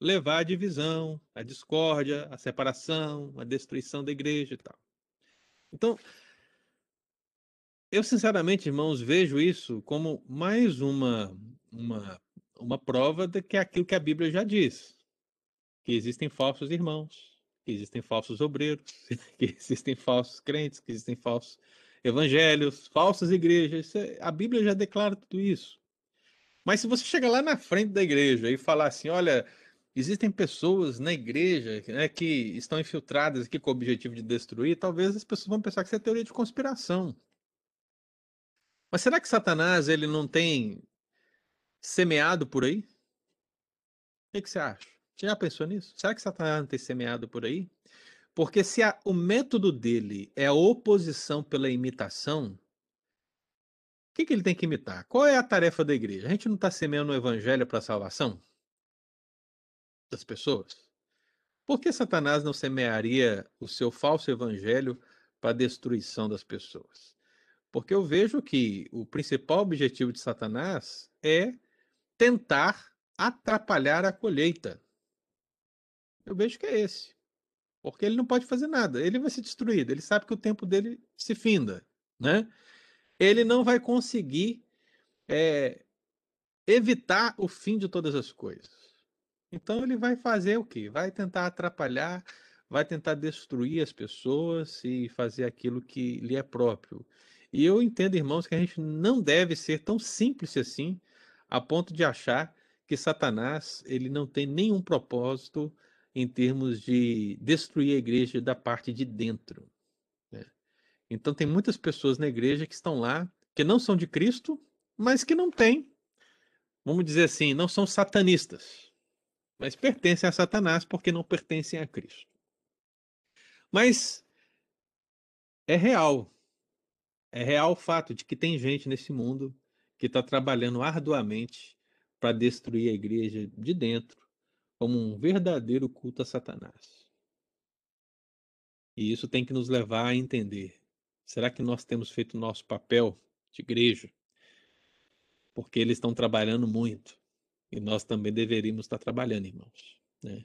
levar a divisão, a discórdia, a separação, a destruição da igreja e tal. Então, eu sinceramente, irmãos, vejo isso como mais uma uma, uma prova de que é aquilo que a Bíblia já diz, que existem falsos irmãos, que existem falsos obreiros, <laughs> que existem falsos crentes, que existem falsos evangelhos, falsas igrejas. É, a Bíblia já declara tudo isso. Mas se você chegar lá na frente da igreja e falar assim, olha, existem pessoas na igreja né, que estão infiltradas aqui com o objetivo de destruir, talvez as pessoas vão pensar que isso é teoria de conspiração. Mas será que Satanás ele não tem semeado por aí? O que, que você acha? Você já pensou nisso? Será que Satanás não tem semeado por aí? Porque se a, o método dele é a oposição pela imitação, o que, que ele tem que imitar? Qual é a tarefa da igreja? A gente não está semeando o evangelho para a salvação? das pessoas? Por que Satanás não semearia o seu falso evangelho para a destruição das pessoas? Porque eu vejo que o principal objetivo de Satanás é tentar atrapalhar a colheita. Eu vejo que é esse. Porque ele não pode fazer nada, ele vai ser destruído, ele sabe que o tempo dele se finda, né? Ele não vai conseguir é, evitar o fim de todas as coisas. Então ele vai fazer o quê? Vai tentar atrapalhar, vai tentar destruir as pessoas e fazer aquilo que lhe é próprio. E eu entendo, irmãos, que a gente não deve ser tão simples assim, a ponto de achar que Satanás ele não tem nenhum propósito em termos de destruir a igreja da parte de dentro. Né? Então tem muitas pessoas na igreja que estão lá, que não são de Cristo, mas que não têm, vamos dizer assim, não são satanistas, mas pertencem a Satanás porque não pertencem a Cristo. Mas é real é real o fato de que tem gente nesse mundo que está trabalhando arduamente para destruir a igreja de dentro, como um verdadeiro culto a Satanás. E isso tem que nos levar a entender: será que nós temos feito o nosso papel de igreja? Porque eles estão trabalhando muito e nós também deveríamos estar trabalhando, irmãos. Né?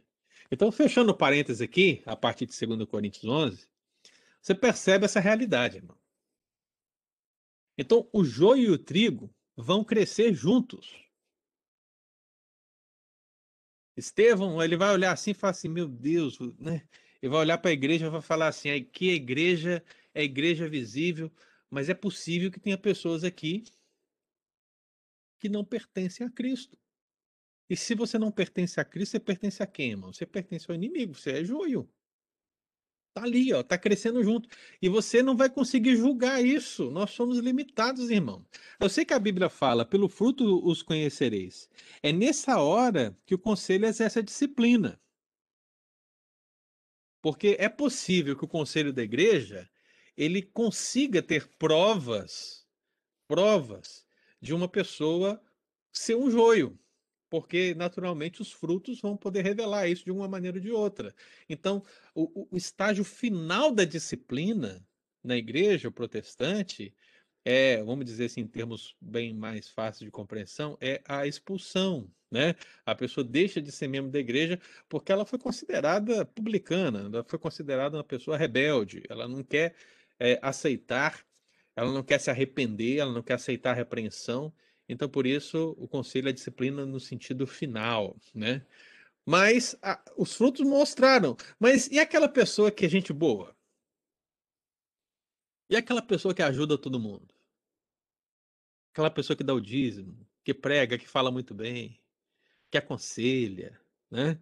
Então, fechando parênteses aqui, a partir de 2 Coríntios 11, você percebe essa realidade, irmão. Então, o joio e o trigo vão crescer juntos. Estevão, ele vai olhar assim e falar assim: meu Deus, né? Ele vai olhar para a igreja e vai falar assim: que a igreja é igreja visível, mas é possível que tenha pessoas aqui que não pertencem a Cristo. E se você não pertence a Cristo, você pertence a quem, irmão? Você pertence ao inimigo, você é joio. Tá ali, ó, tá crescendo junto. E você não vai conseguir julgar isso. Nós somos limitados, irmão. Eu sei que a Bíblia fala, pelo fruto os conhecereis. É nessa hora que o conselho exerce a disciplina. Porque é possível que o conselho da igreja ele consiga ter provas, provas de uma pessoa ser um joio porque naturalmente os frutos vão poder revelar isso de uma maneira ou de outra. Então, o, o estágio final da disciplina na igreja protestante é, vamos dizer assim, em termos bem mais fáceis de compreensão, é a expulsão. Né? A pessoa deixa de ser membro da igreja porque ela foi considerada publicana, ela foi considerada uma pessoa rebelde, ela não quer é, aceitar, ela não quer se arrepender, ela não quer aceitar a repreensão. Então, por isso, o conselho é disciplina no sentido final, né? Mas a, os frutos mostraram. Mas e aquela pessoa que é gente boa? E aquela pessoa que ajuda todo mundo? Aquela pessoa que dá o dízimo, que prega, que fala muito bem, que aconselha, né?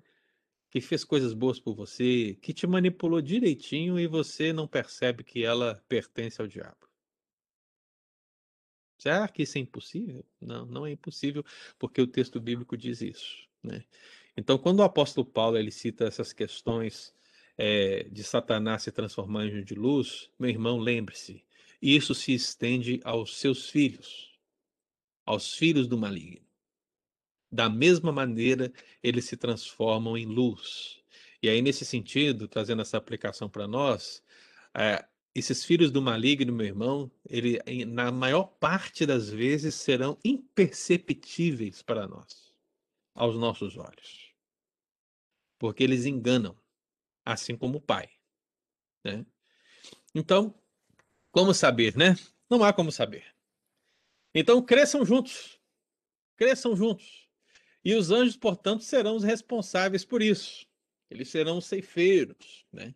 Que fez coisas boas por você, que te manipulou direitinho e você não percebe que ela pertence ao diabo. Será que isso é impossível? Não, não é impossível, porque o texto bíblico diz isso. Né? Então, quando o apóstolo Paulo ele cita essas questões é, de Satanás se transformar em anjo de luz, meu irmão, lembre-se, isso se estende aos seus filhos, aos filhos do maligno. Da mesma maneira, eles se transformam em luz. E aí, nesse sentido, trazendo essa aplicação para nós, é, esses filhos do maligno, meu irmão, ele, na maior parte das vezes serão imperceptíveis para nós, aos nossos olhos. Porque eles enganam, assim como o pai. Né? Então, como saber, né? Não há como saber. Então, cresçam juntos. Cresçam juntos. E os anjos, portanto, serão os responsáveis por isso. Eles serão os ceifeiros. Né?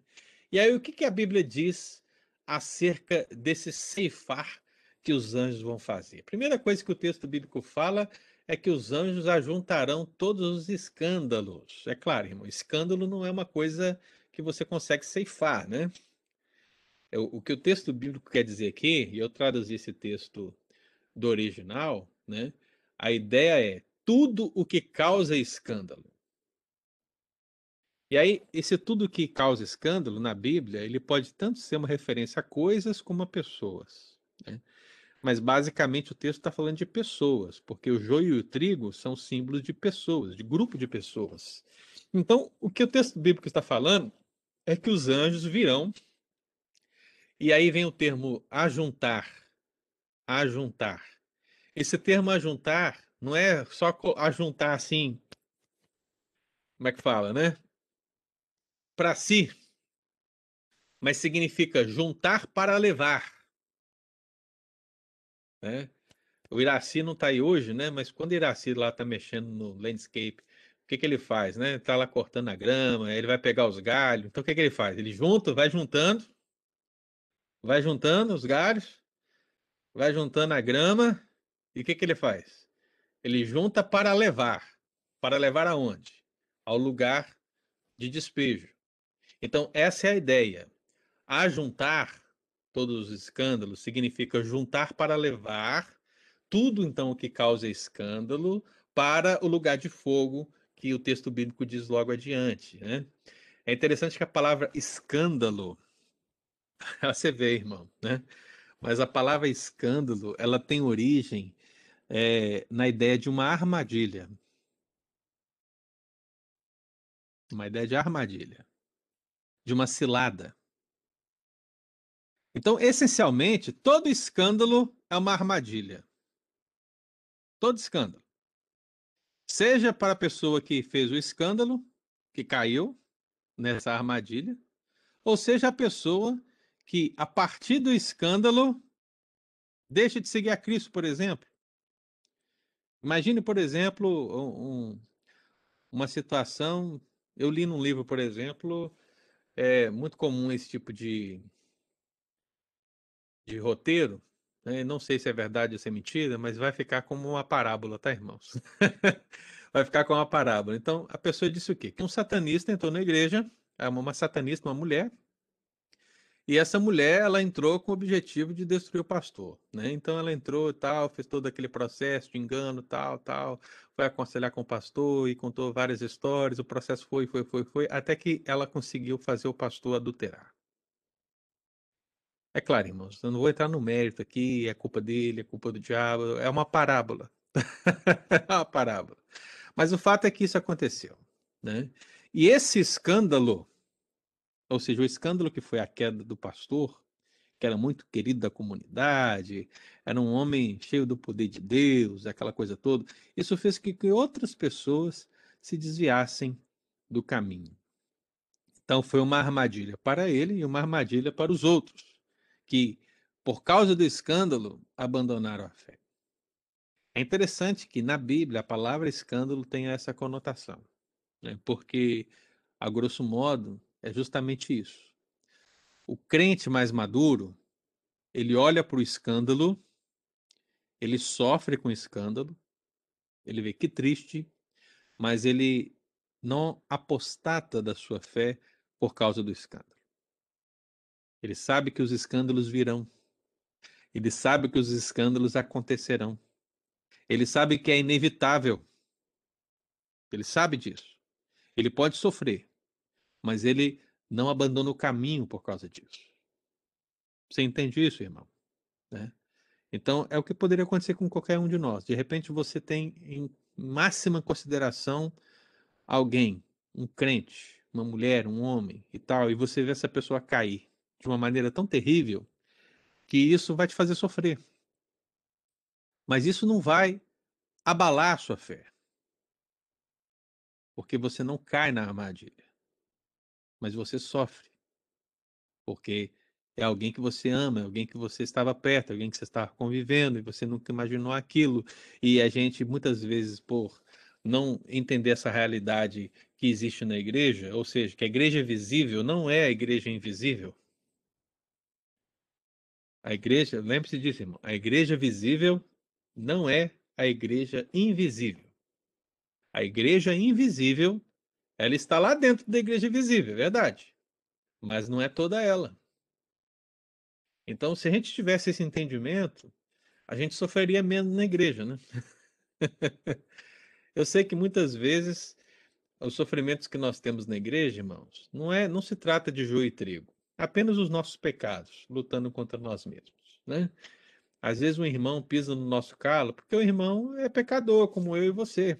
E aí, o que, que a Bíblia diz acerca desse ceifar que os anjos vão fazer. A primeira coisa que o texto bíblico fala é que os anjos ajuntarão todos os escândalos. É claro, irmão, escândalo não é uma coisa que você consegue ceifar, né? É, o que o texto bíblico quer dizer aqui, e eu traduzi esse texto do original, né? A ideia é tudo o que causa escândalo. E aí, esse tudo que causa escândalo na Bíblia, ele pode tanto ser uma referência a coisas como a pessoas. Né? Mas basicamente o texto está falando de pessoas, porque o joio e o trigo são símbolos de pessoas, de grupo de pessoas. Então, o que o texto bíblico está falando é que os anjos virão, e aí vem o termo ajuntar. Ajuntar. Esse termo ajuntar não é só ajuntar assim, como é que fala, né? Para si, mas significa juntar para levar. Né? O Iraci não está aí hoje, né? Mas quando o Iraci lá está mexendo no landscape, o que, que ele faz, né? Está lá cortando a grama, ele vai pegar os galhos. Então o que, que ele faz? Ele junta, vai juntando, vai juntando os galhos, vai juntando a grama e o que, que ele faz? Ele junta para levar. Para levar aonde? Ao lugar de despejo. Então, essa é a ideia. Ajuntar todos os escândalos significa juntar para levar tudo, então, o que causa escândalo para o lugar de fogo que o texto bíblico diz logo adiante. Né? É interessante que a palavra escândalo, <laughs> você vê, irmão, né? mas a palavra escândalo ela tem origem é, na ideia de uma armadilha. Uma ideia de armadilha, de uma cilada. Então, essencialmente, todo escândalo é uma armadilha. Todo escândalo. Seja para a pessoa que fez o escândalo, que caiu nessa armadilha, ou seja a pessoa que, a partir do escândalo, deixa de seguir a Cristo, por exemplo. Imagine, por exemplo, um, uma situação. Eu li num livro, por exemplo, é muito comum esse tipo de, de roteiro. Né? Não sei se é verdade ou se é mentira, mas vai ficar como uma parábola, tá, irmãos? <laughs> vai ficar como uma parábola. Então, a pessoa disse o quê? Que um satanista entrou na igreja, é uma satanista, uma mulher, e essa mulher, ela entrou com o objetivo de destruir o pastor, né? Então ela entrou e tal, fez todo aquele processo de engano, tal, tal, foi aconselhar com o pastor e contou várias histórias, o processo foi, foi, foi, foi, até que ela conseguiu fazer o pastor adulterar. É claro, irmãos, eu não vou entrar no mérito aqui, é culpa dele, é culpa do diabo, é uma parábola. <laughs> é uma parábola. Mas o fato é que isso aconteceu, né? E esse escândalo ou seja, o escândalo que foi a queda do pastor, que era muito querido da comunidade, era um homem cheio do poder de Deus, aquela coisa toda, isso fez com que outras pessoas se desviassem do caminho. Então foi uma armadilha para ele e uma armadilha para os outros, que, por causa do escândalo, abandonaram a fé. É interessante que na Bíblia a palavra escândalo tem essa conotação, né? porque, a grosso modo, é justamente isso. O crente mais maduro, ele olha para o escândalo, ele sofre com o escândalo, ele vê que triste, mas ele não apostata da sua fé por causa do escândalo. Ele sabe que os escândalos virão. Ele sabe que os escândalos acontecerão. Ele sabe que é inevitável. Ele sabe disso. Ele pode sofrer, mas ele não abandona o caminho por causa disso. Você entende isso, irmão? Né? Então, é o que poderia acontecer com qualquer um de nós. De repente, você tem em máxima consideração alguém, um crente, uma mulher, um homem e tal, e você vê essa pessoa cair de uma maneira tão terrível que isso vai te fazer sofrer. Mas isso não vai abalar a sua fé. Porque você não cai na armadilha mas você sofre. Porque é alguém que você ama, é alguém que você estava perto, é alguém que você estava convivendo e você nunca imaginou aquilo. E a gente, muitas vezes, por não entender essa realidade que existe na igreja, ou seja, que a igreja visível não é a igreja invisível. A igreja, lembre-se disso, irmão, a igreja visível não é a igreja invisível. A igreja invisível ela está lá dentro da igreja visível, é verdade. Mas não é toda ela. Então, se a gente tivesse esse entendimento, a gente sofreria menos na igreja, né? <laughs> Eu sei que muitas vezes os sofrimentos que nós temos na igreja, irmãos, não é, não se trata de joio e trigo, apenas os nossos pecados, lutando contra nós mesmos, né? Às vezes um irmão pisa no nosso calo, porque o irmão é pecador, como eu e você.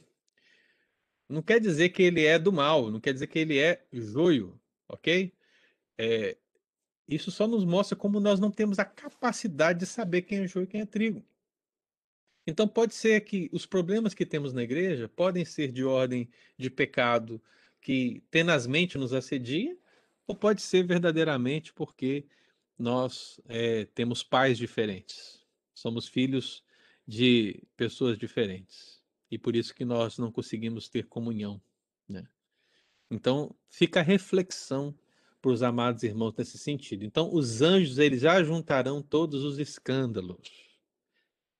Não quer dizer que ele é do mal, não quer dizer que ele é joio, ok? É, isso só nos mostra como nós não temos a capacidade de saber quem é joio e quem é trigo. Então pode ser que os problemas que temos na igreja podem ser de ordem de pecado que tenazmente nos assedia, ou pode ser verdadeiramente porque nós é, temos pais diferentes, somos filhos de pessoas diferentes e por isso que nós não conseguimos ter comunhão, né? Então fica a reflexão para os amados irmãos nesse sentido. Então os anjos eles já juntarão todos os escândalos,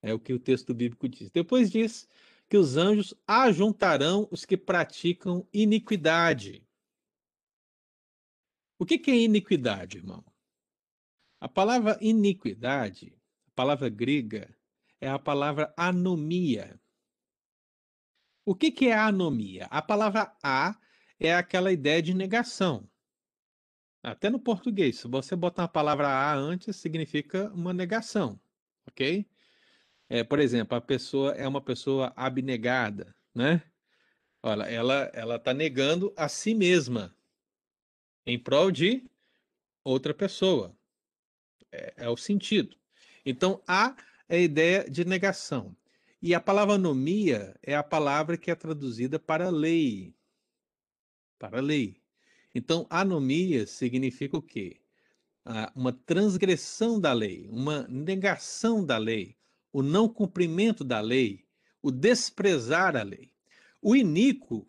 é o que o texto bíblico diz. Depois diz que os anjos ajuntarão os que praticam iniquidade. O que, que é iniquidade, irmão? A palavra iniquidade, a palavra grega, é a palavra anomia. O que, que é anomia? A palavra a é aquela ideia de negação. Até no português, se você botar a palavra a antes, significa uma negação, ok? É, por exemplo, a pessoa é uma pessoa abnegada, né? Olha, ela ela está negando a si mesma em prol de outra pessoa é, é o sentido. Então, há é a ideia de negação. E a palavra anomia é a palavra que é traduzida para lei. Para lei. Então, anomia significa o quê? Uma transgressão da lei, uma negação da lei, o não cumprimento da lei, o desprezar a lei. O iníquo,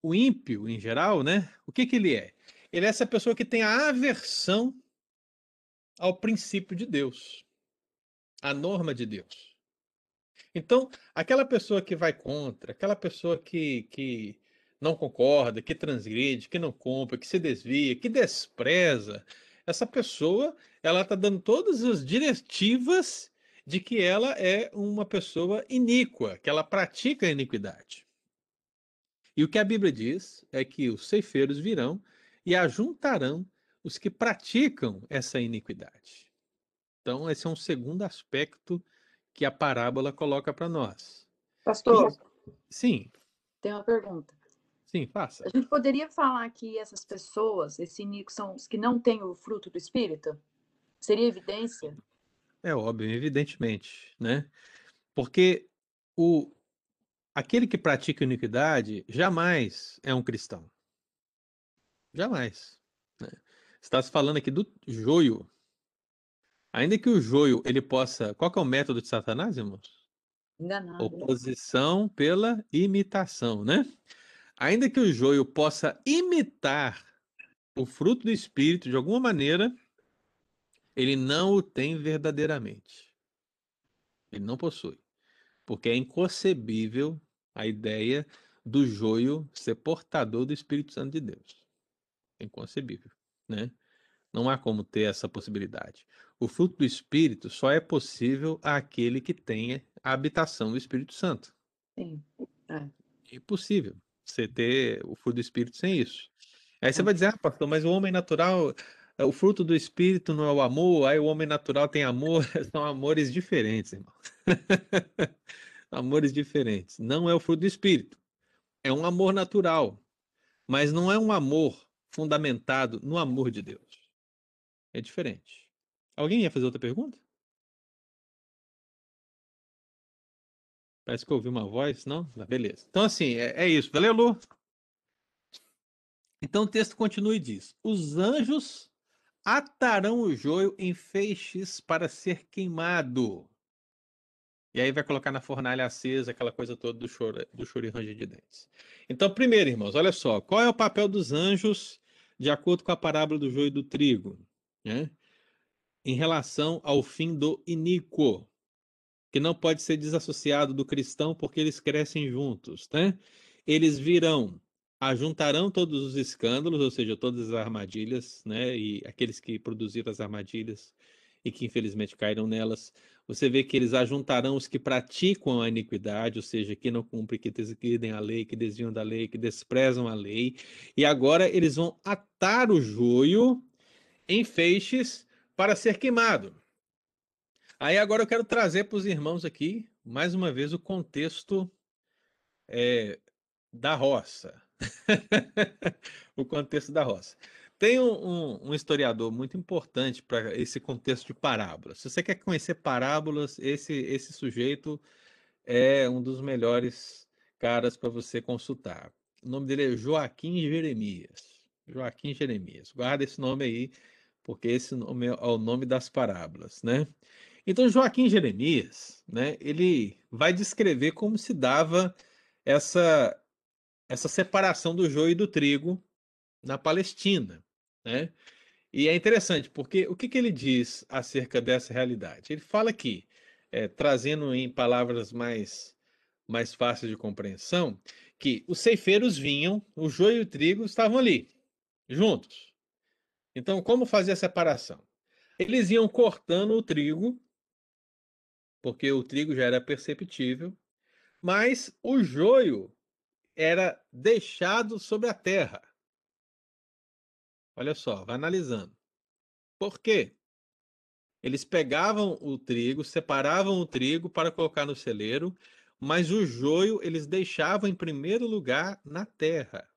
o ímpio em geral, né? O que, que ele é? Ele é essa pessoa que tem a aversão ao princípio de Deus, à norma de Deus. Então, aquela pessoa que vai contra, aquela pessoa que, que não concorda, que transgride, que não compra, que se desvia, que despreza, essa pessoa, ela está dando todas as diretivas de que ela é uma pessoa iníqua, que ela pratica a iniquidade. E o que a Bíblia diz é que os ceifeiros virão e ajuntarão os que praticam essa iniquidade. Então, esse é um segundo aspecto que a parábola coloca para nós. Pastor. Sim. Tem uma pergunta. Sim, faça. A gente poderia falar que essas pessoas, esse iníquo, são os que não têm o fruto do Espírito? Seria evidência? É óbvio, evidentemente, né? Porque o aquele que pratica iniquidade jamais é um cristão. Jamais. Né? Está se falando aqui do joio. Ainda que o joio ele possa. Qual é o método de Satanás, irmãos? Enganado. Oposição pela imitação, né? Ainda que o joio possa imitar o fruto do espírito de alguma maneira, ele não o tem verdadeiramente. Ele não possui. Porque é inconcebível a ideia do joio ser portador do Espírito Santo de Deus. É inconcebível né? Não há como ter essa possibilidade. O fruto do Espírito só é possível àquele que tenha a habitação do Espírito Santo. Sim. É. Impossível você ter o fruto do Espírito sem isso. Aí você é. vai dizer, ah, pastor, mas o homem natural, o fruto do Espírito não é o amor, aí o homem natural tem amor, <laughs> são amores diferentes, irmão. <laughs> amores diferentes. Não é o fruto do Espírito. É um amor natural, mas não é um amor fundamentado no amor de Deus. É diferente. Alguém ia fazer outra pergunta? Parece que eu ouvi uma voz, não? Ah, beleza. Então, assim, é, é isso. Valeu, Lu? Então o texto continua e diz: Os anjos atarão o joio em feixes para ser queimado. E aí vai colocar na fornalha acesa, aquela coisa toda do choro, do choro e de dentes. Então, primeiro, irmãos, olha só, qual é o papel dos anjos de acordo com a parábola do joio e do trigo, né? em relação ao fim do iníquo, que não pode ser desassociado do cristão porque eles crescem juntos. Né? Eles virão, ajuntarão todos os escândalos, ou seja, todas as armadilhas, né? e aqueles que produziram as armadilhas e que infelizmente caíram nelas, você vê que eles ajuntarão os que praticam a iniquidade, ou seja, que não cumprem, que desguidem a lei, que desviam da lei, que desprezam a lei, e agora eles vão atar o joio em feixes para ser queimado. Aí agora eu quero trazer para os irmãos aqui, mais uma vez, o contexto é, da roça. <laughs> o contexto da roça. Tem um, um, um historiador muito importante para esse contexto de parábolas. Se você quer conhecer parábolas, esse, esse sujeito é um dos melhores caras para você consultar. O nome dele é Joaquim Jeremias. Joaquim Jeremias. Guarda esse nome aí, porque esse nome é o nome das parábolas, né? Então Joaquim Jeremias, né, ele vai descrever como se dava essa essa separação do joio e do trigo na Palestina, né? E é interessante porque o que, que ele diz acerca dessa realidade? Ele fala que, é, trazendo em palavras mais mais fáceis de compreensão, que os ceifeiros vinham, o joio e o trigo estavam ali, juntos. Então, como fazer a separação? Eles iam cortando o trigo, porque o trigo já era perceptível, mas o joio era deixado sobre a terra. Olha só, vai analisando. Por quê? Eles pegavam o trigo, separavam o trigo para colocar no celeiro, mas o joio eles deixavam em primeiro lugar na terra.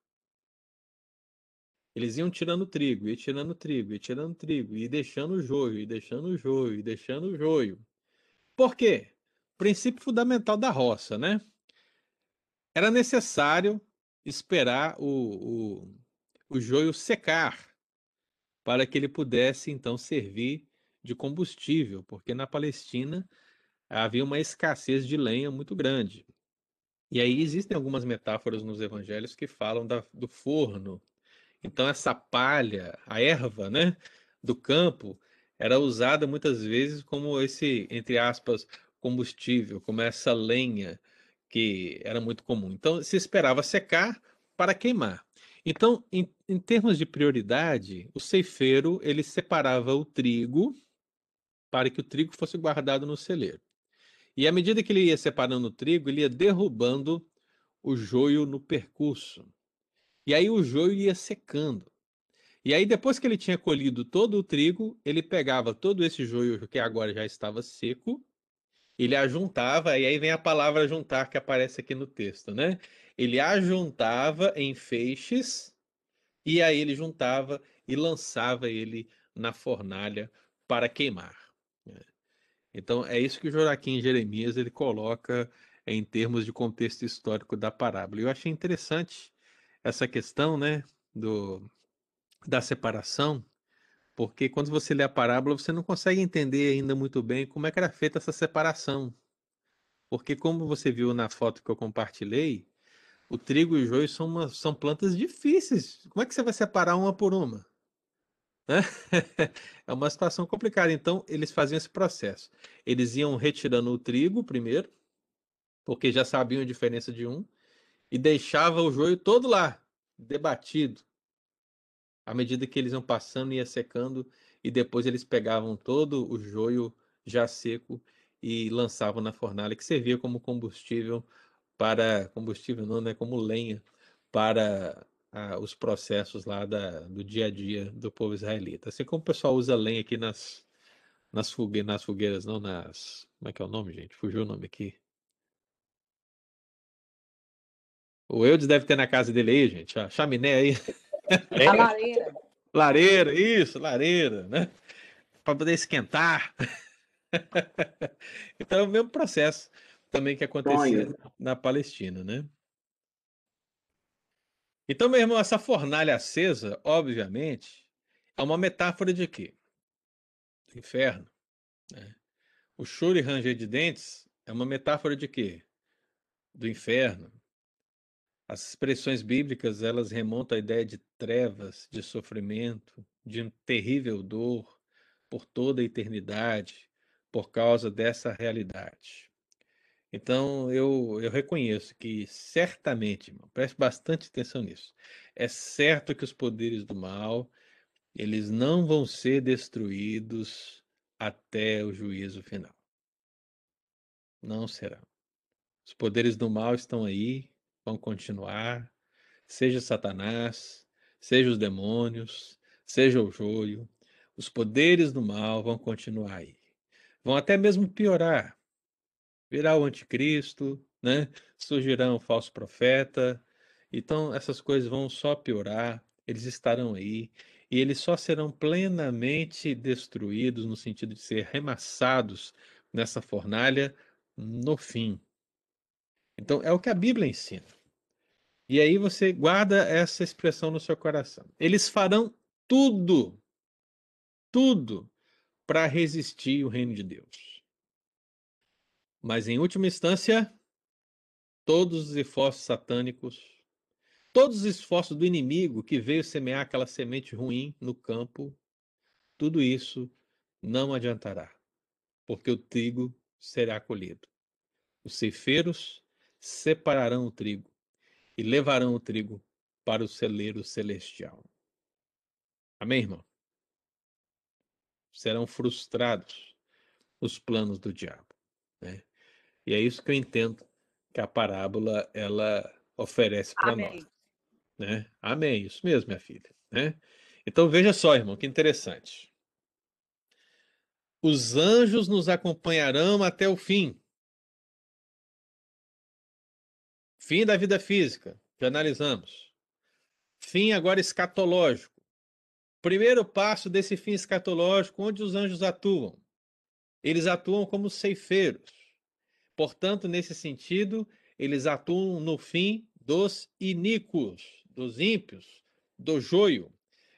Eles iam tirando trigo, e tirando trigo, e tirando trigo, e deixando o joio, e deixando o joio, e deixando o joio. Por quê? Princípio fundamental da roça, né? Era necessário esperar o, o, o joio secar para que ele pudesse então servir de combustível, porque na Palestina havia uma escassez de lenha muito grande. E aí existem algumas metáforas nos evangelhos que falam da, do forno então essa palha, a erva, né, do campo, era usada muitas vezes como esse, entre aspas, combustível, como essa lenha que era muito comum. Então se esperava secar para queimar. Então, em, em termos de prioridade, o ceifeiro ele separava o trigo para que o trigo fosse guardado no celeiro. E à medida que ele ia separando o trigo, ele ia derrubando o joio no percurso. E aí o joio ia secando. E aí, depois que ele tinha colhido todo o trigo, ele pegava todo esse joio que agora já estava seco, ele ajuntava, e aí vem a palavra juntar que aparece aqui no texto, né? Ele ajuntava em feixes, e aí ele juntava e lançava ele na fornalha para queimar. Né? Então, é isso que o Joaquim Jeremias ele coloca em termos de contexto histórico da parábola. Eu achei interessante essa questão, né, do, da separação, porque quando você lê a parábola, você não consegue entender ainda muito bem como é que era feita essa separação. Porque como você viu na foto que eu compartilhei, o trigo e o joio são, uma, são plantas difíceis. Como é que você vai separar uma por uma? <laughs> É uma situação complicada. Então, eles faziam esse processo. Eles iam retirando o trigo primeiro, porque já sabiam a diferença de um, e deixava o joio todo lá, debatido. À medida que eles iam passando, ia secando, e depois eles pegavam todo o joio já seco e lançavam na fornalha, que servia como combustível para combustível não, né, como lenha para ah, os processos lá da, do dia a dia do povo israelita. Assim como o pessoal usa lenha aqui nas nas, fogue, nas fogueiras, não nas. Como é que é o nome, gente? Fugiu o nome aqui. O Eudes deve ter na casa dele aí, gente. A chaminé aí. A lareira. Lareira, isso, lareira, né? Para poder esquentar. <laughs> então é o mesmo processo também que acontecia na Palestina, né? Então, meu irmão, essa fornalha acesa, obviamente, é uma metáfora de quê? Do inferno. Né? O choro e ranger de dentes é uma metáfora de quê? Do inferno. As expressões bíblicas, elas remontam à ideia de trevas, de sofrimento, de um terrível dor por toda a eternidade, por causa dessa realidade. Então, eu, eu reconheço que certamente, irmão, preste bastante atenção nisso. É certo que os poderes do mal, eles não vão ser destruídos até o juízo final. Não serão. Os poderes do mal estão aí, vão continuar, seja Satanás, seja os demônios, seja o joio, os poderes do mal vão continuar aí. vão até mesmo piorar. Virá o anticristo, né? surgirá um falso profeta. Então, essas coisas vão só piorar, eles estarão aí, e eles só serão plenamente destruídos, no sentido de ser remassados nessa fornalha no fim. Então, é o que a Bíblia ensina. E aí você guarda essa expressão no seu coração. Eles farão tudo, tudo para resistir o reino de Deus. Mas em última instância, todos os esforços satânicos, todos os esforços do inimigo que veio semear aquela semente ruim no campo, tudo isso não adiantará, porque o trigo será colhido. Os ceifeiros separarão o trigo e levarão o trigo para o celeiro celestial. Amém, irmão? serão frustrados os planos do diabo. Né? E é isso que eu entendo que a parábola ela oferece para nós. Né? Amém, isso mesmo, minha filha. Né? Então veja só, irmão, que interessante. Os anjos nos acompanharão até o fim. Fim da vida física, já analisamos. Fim agora escatológico Primeiro passo desse fim escatológico, onde os anjos atuam? Eles atuam como ceifeiros. Portanto, nesse sentido, eles atuam no fim dos iníquos, dos ímpios, do joio.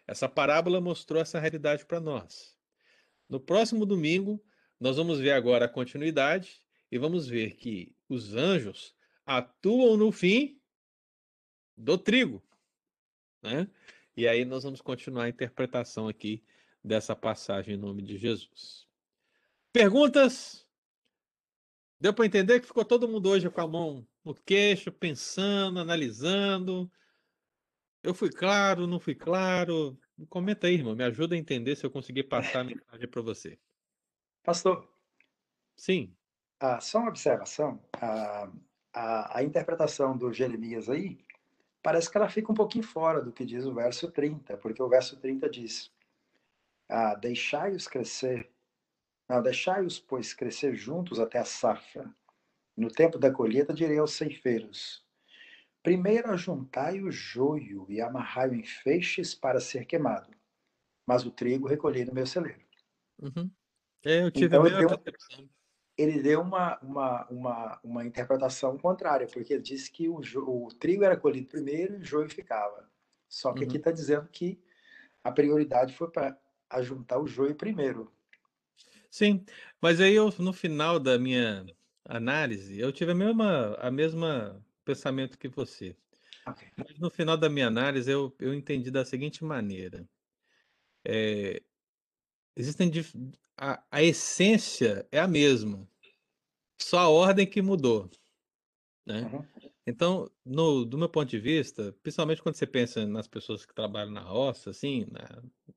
Essa parábola mostrou essa realidade para nós. No próximo domingo, nós vamos ver agora a continuidade e vamos ver que os anjos atuam no fim do trigo. Né? E aí nós vamos continuar a interpretação aqui dessa passagem em nome de Jesus. Perguntas? Deu para entender que ficou todo mundo hoje com a mão no queixo, pensando, analisando. Eu fui claro, não fui claro? Comenta aí, irmão, me ajuda a entender se eu conseguir passar a mensagem para você. Pastor. Sim. Ah, só uma observação. A, a, a interpretação do Jeremias aí parece que ela fica um pouquinho fora do que diz o verso 30, porque o verso 30 diz: ah, Deixai-os crescer, não, deixai-os, pois, crescer juntos até a safra. No tempo da colheita, direi aos ceifeiros: Primeiro ajuntai o joio e amarrai-o em feixes para ser queimado, mas o trigo recolhei no meu celeiro. Uhum. É, eu tive então, a mesma percepção ele deu uma, uma, uma, uma interpretação contrária, porque ele disse que o, o trigo era colhido primeiro e o joio ficava. Só que uhum. aqui está dizendo que a prioridade foi para ajuntar o joio primeiro. Sim, mas aí eu, no final da minha análise, eu tive a mesma, a mesma pensamento que você. Okay. Mas no final da minha análise, eu, eu entendi da seguinte maneira. É, existem a, a essência é a mesma, só a ordem que mudou, né? Uhum. Então, no, do meu ponto de vista, principalmente quando você pensa nas pessoas que trabalham na roça, assim, né? o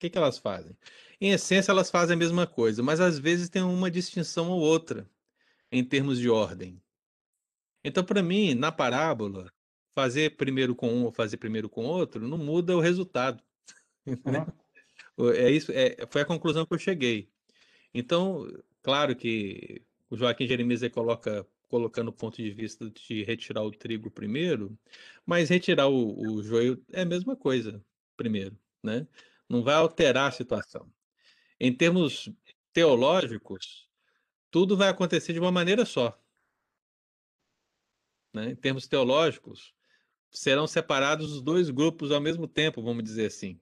que, que elas fazem? Em essência, elas fazem a mesma coisa, mas às vezes tem uma distinção ou outra em termos de ordem. Então, para mim, na parábola, fazer primeiro com um ou fazer primeiro com outro não muda o resultado. <laughs> Né? É isso, é, foi a conclusão que eu cheguei. Então, claro que o Joaquim Jeremias coloca colocando o ponto de vista de retirar o trigo primeiro, mas retirar o, o joio é a mesma coisa primeiro, né? Não vai alterar a situação. Em termos teológicos, tudo vai acontecer de uma maneira só. Né? Em termos teológicos, serão separados os dois grupos ao mesmo tempo, vamos dizer assim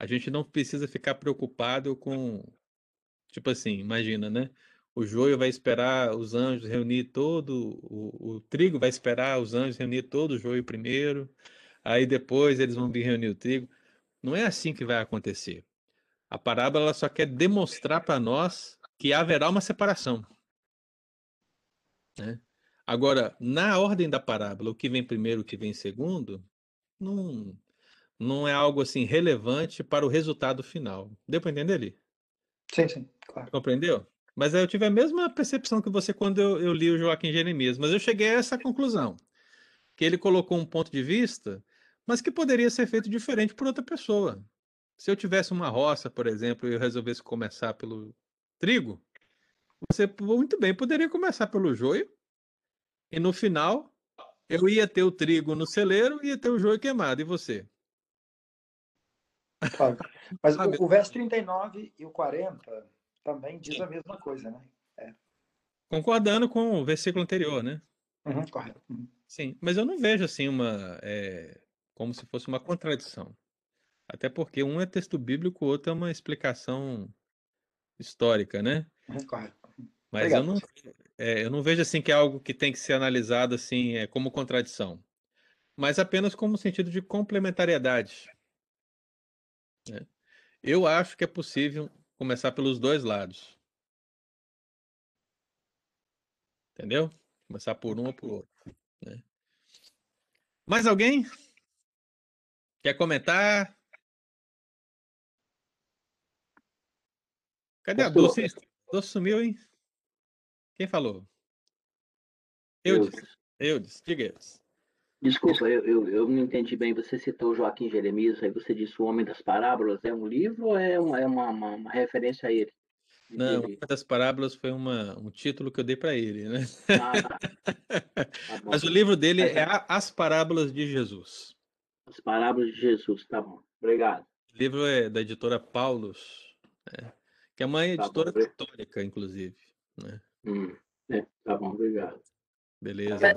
a gente não precisa ficar preocupado com, tipo assim, imagina, né? O joio vai esperar os anjos reunir todo, o, o trigo vai esperar os anjos reunir todo o joio primeiro, aí depois eles vão vir reunir o trigo. Não é assim que vai acontecer. A parábola só quer demonstrar para nós que haverá uma separação. Né? Agora, na ordem da parábola, o que vem primeiro, o que vem segundo, não, não é algo assim relevante para o resultado final. Deu para entender ali? Sim, sim, claro. Compreendeu? Mas aí eu tive a mesma percepção que você quando eu, eu li o Joaquim Jeremias, mas eu cheguei a essa conclusão, que ele colocou um ponto de vista, mas que poderia ser feito diferente por outra pessoa. Se eu tivesse uma roça, por exemplo, e eu resolvesse começar pelo trigo, você muito bem poderia começar pelo joio e no final eu ia ter o trigo no celeiro e ia ter o joio queimado. E você? Claro. Mas ah, o, o verso 39 e o 40 também diz Sim. a mesma coisa, né? É. Concordando com o versículo anterior, né? Uhum, correto. Uhum. Sim, mas eu não vejo assim uma. É, como se fosse uma contradição. Até porque um é texto bíblico, o outro é uma explicação histórica, né? Uhum, correto. Mas eu não, é, eu não vejo assim que é algo que tem que ser analisado assim é, como contradição, mas apenas como sentido de complementariedade. Né? Eu acho que é possível começar pelos dois lados. Entendeu? Começar por um ou por outro. Né? Mais alguém? Quer comentar? Cadê a Dulce? Dulce sumiu, hein? Quem falou? Eu disse. Eu disse. Diga Eudes. Desculpa, eu, eu, eu, não entendi bem. Você citou Joaquim Jeremias, aí você disse O Homem das Parábolas. É um livro ou é uma, é uma, uma, uma referência a ele? Não, o Homem das Parábolas foi uma, um título que eu dei para ele, né? Ah, tá. Tá <laughs> Mas o livro dele é As Parábolas de Jesus. As Parábolas de Jesus, tá bom. Obrigado. O livro é da editora Paulus, né? que é uma tá editora tá católica, inclusive. Né? Hum, é, tá bom, obrigado. Beleza.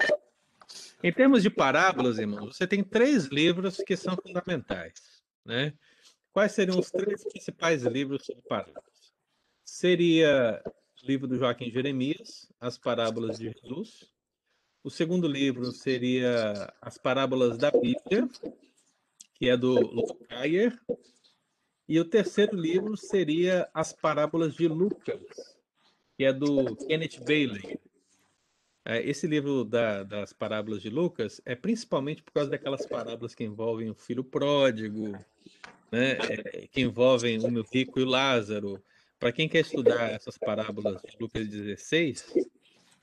Em termos de parábolas, irmãos, você tem três livros que são fundamentais, né? Quais seriam os três principais livros sobre parábolas? Seria o livro do Joaquim Jeremias, As Parábolas de Jesus. O segundo livro seria As Parábolas da Bíblia, que é do Locayer. E o terceiro livro seria As Parábolas de Lucas, que é do Kenneth Bailey. É, esse livro da, das parábolas de Lucas é principalmente por causa daquelas parábolas que envolvem o filho pródigo, né, é, que envolvem o meu rico e o Lázaro. Para quem quer estudar essas parábolas de Lucas 16,